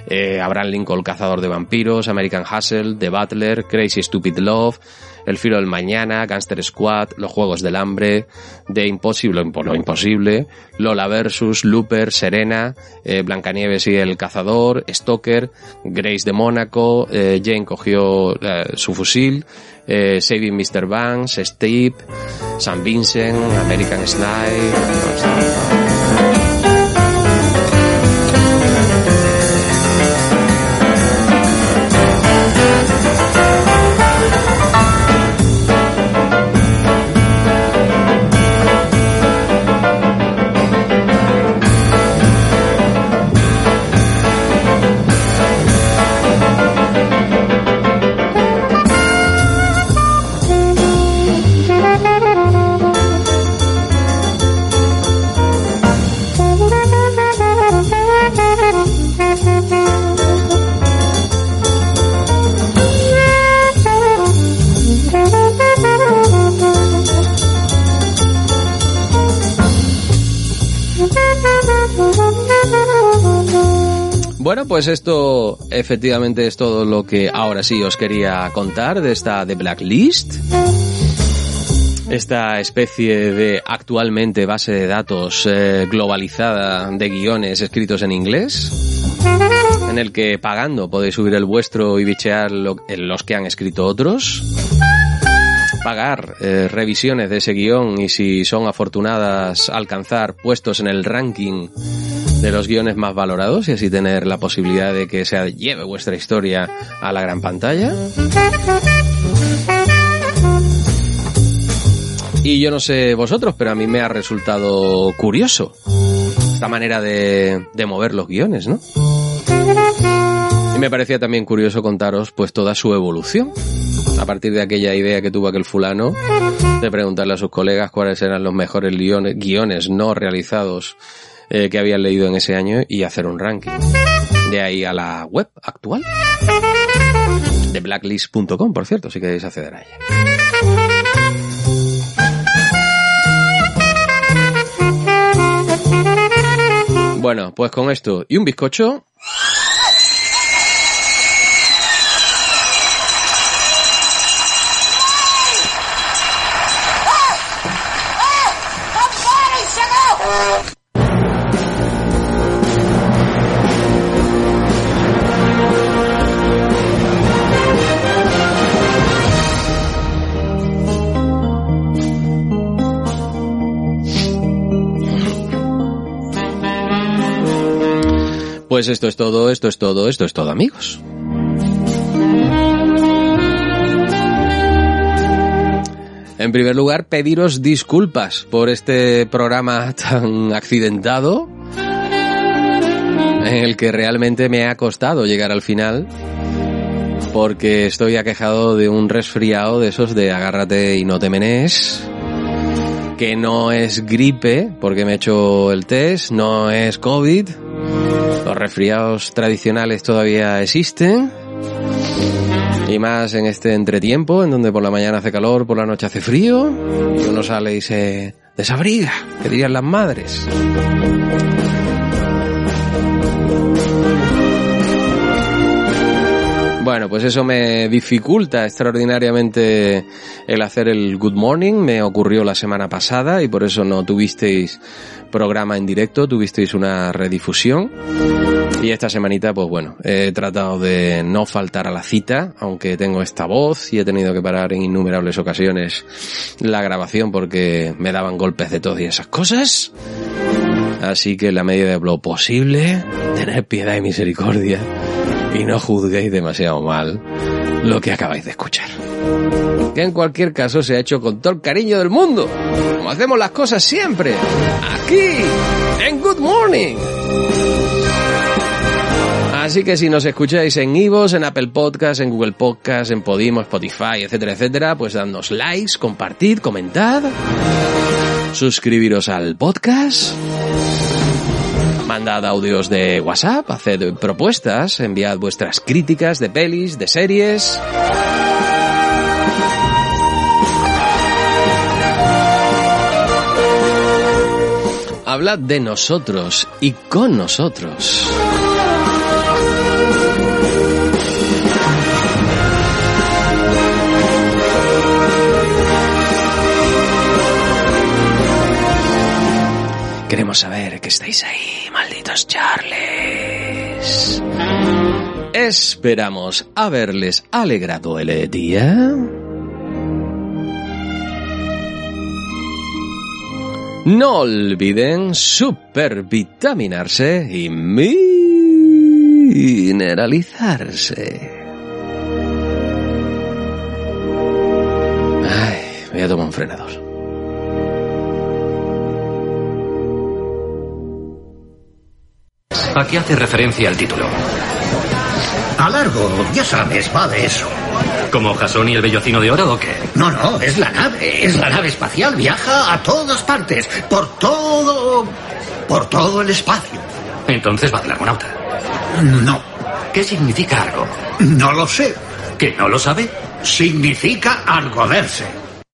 eh, Abraham Lincoln, Cazador de Vampiros, American Hustle, The Butler, Crazy Stupid Love, El Filo del Mañana, Gangster Squad, Los Juegos del Hambre, The Impossible, lo Imposible, Lola Versus, Looper, Serena, eh, Blancanieves y el Cazador, Stoker, Grace de Mónaco, eh, Jane cogió eh, su fusil, Saving Mr. Banks, Steve, San Vincent, American Snipe, Bueno, pues esto efectivamente es todo lo que ahora sí os quería contar de esta The Blacklist. Esta especie de actualmente base de datos eh, globalizada de guiones escritos en inglés, en el que pagando podéis subir el vuestro y bichear lo- los que han escrito otros pagar eh, revisiones de ese guion y si son afortunadas alcanzar puestos en el ranking de los guiones más valorados y así tener la posibilidad de que se lleve vuestra historia a la gran pantalla. Y yo no sé vosotros, pero a mí me ha resultado curioso esta manera de, de mover los guiones, ¿no? Y me parecía también curioso contaros pues toda su evolución. A partir de aquella idea que tuvo aquel fulano de preguntarle a sus colegas cuáles eran los mejores guiones, no realizados eh, que habían leído en ese año y hacer un ranking. De ahí a la web actual. De blacklist.com, por cierto, si queréis acceder a ella. Bueno, pues con esto y un bizcocho, Pues esto es todo, esto es todo, esto es todo, amigos. En primer lugar, pediros disculpas por este programa tan accidentado en el que realmente me ha costado llegar al final porque estoy aquejado de un resfriado de esos de agárrate y no te menes que no es gripe porque me he hecho el test, no es COVID, los resfriados tradicionales todavía existen y más en este entretiempo, en donde por la mañana hace calor, por la noche hace frío, y uno sale y se desabriga, que dirían las madres. Pues eso me dificulta extraordinariamente el hacer el Good Morning. Me ocurrió la semana pasada y por eso no tuvisteis programa en directo, tuvisteis una redifusión. Y esta semanita, pues bueno, he tratado de no faltar a la cita, aunque tengo esta voz y he tenido que parar en innumerables ocasiones la grabación porque me daban golpes de tos y esas cosas. Así que la medida de lo posible, tener piedad y misericordia y no juzguéis demasiado mal lo que acabáis de escuchar. Que en cualquier caso se ha hecho con todo el cariño del mundo, como hacemos las cosas siempre, aquí, en Good Morning. Así que si nos escucháis en Ivos, en Apple Podcast, en Google Podcast, en Podimo, Spotify, etcétera, etcétera, pues dadnos likes, compartid, comentad, suscribiros al podcast Mandad audios de WhatsApp, haced propuestas, enviad vuestras críticas de pelis, de series. Hablad de nosotros y con nosotros. Queremos saber que estáis ahí, Charles. Esperamos haberles alegrado el día. No olviden supervitaminarse y mineralizarse. Ay, voy a tomar un frenador. ¿A qué hace referencia el título? A largo, ya sabes, va de eso. ¿Como Jason y el bellocino de oro o qué? No, no, es la nave, es la nave espacial, viaja a todas partes, por todo... por todo el espacio. Entonces va del argonauta. No. ¿Qué significa algo? No lo sé. ¿Que no lo sabe? Significa argoderse.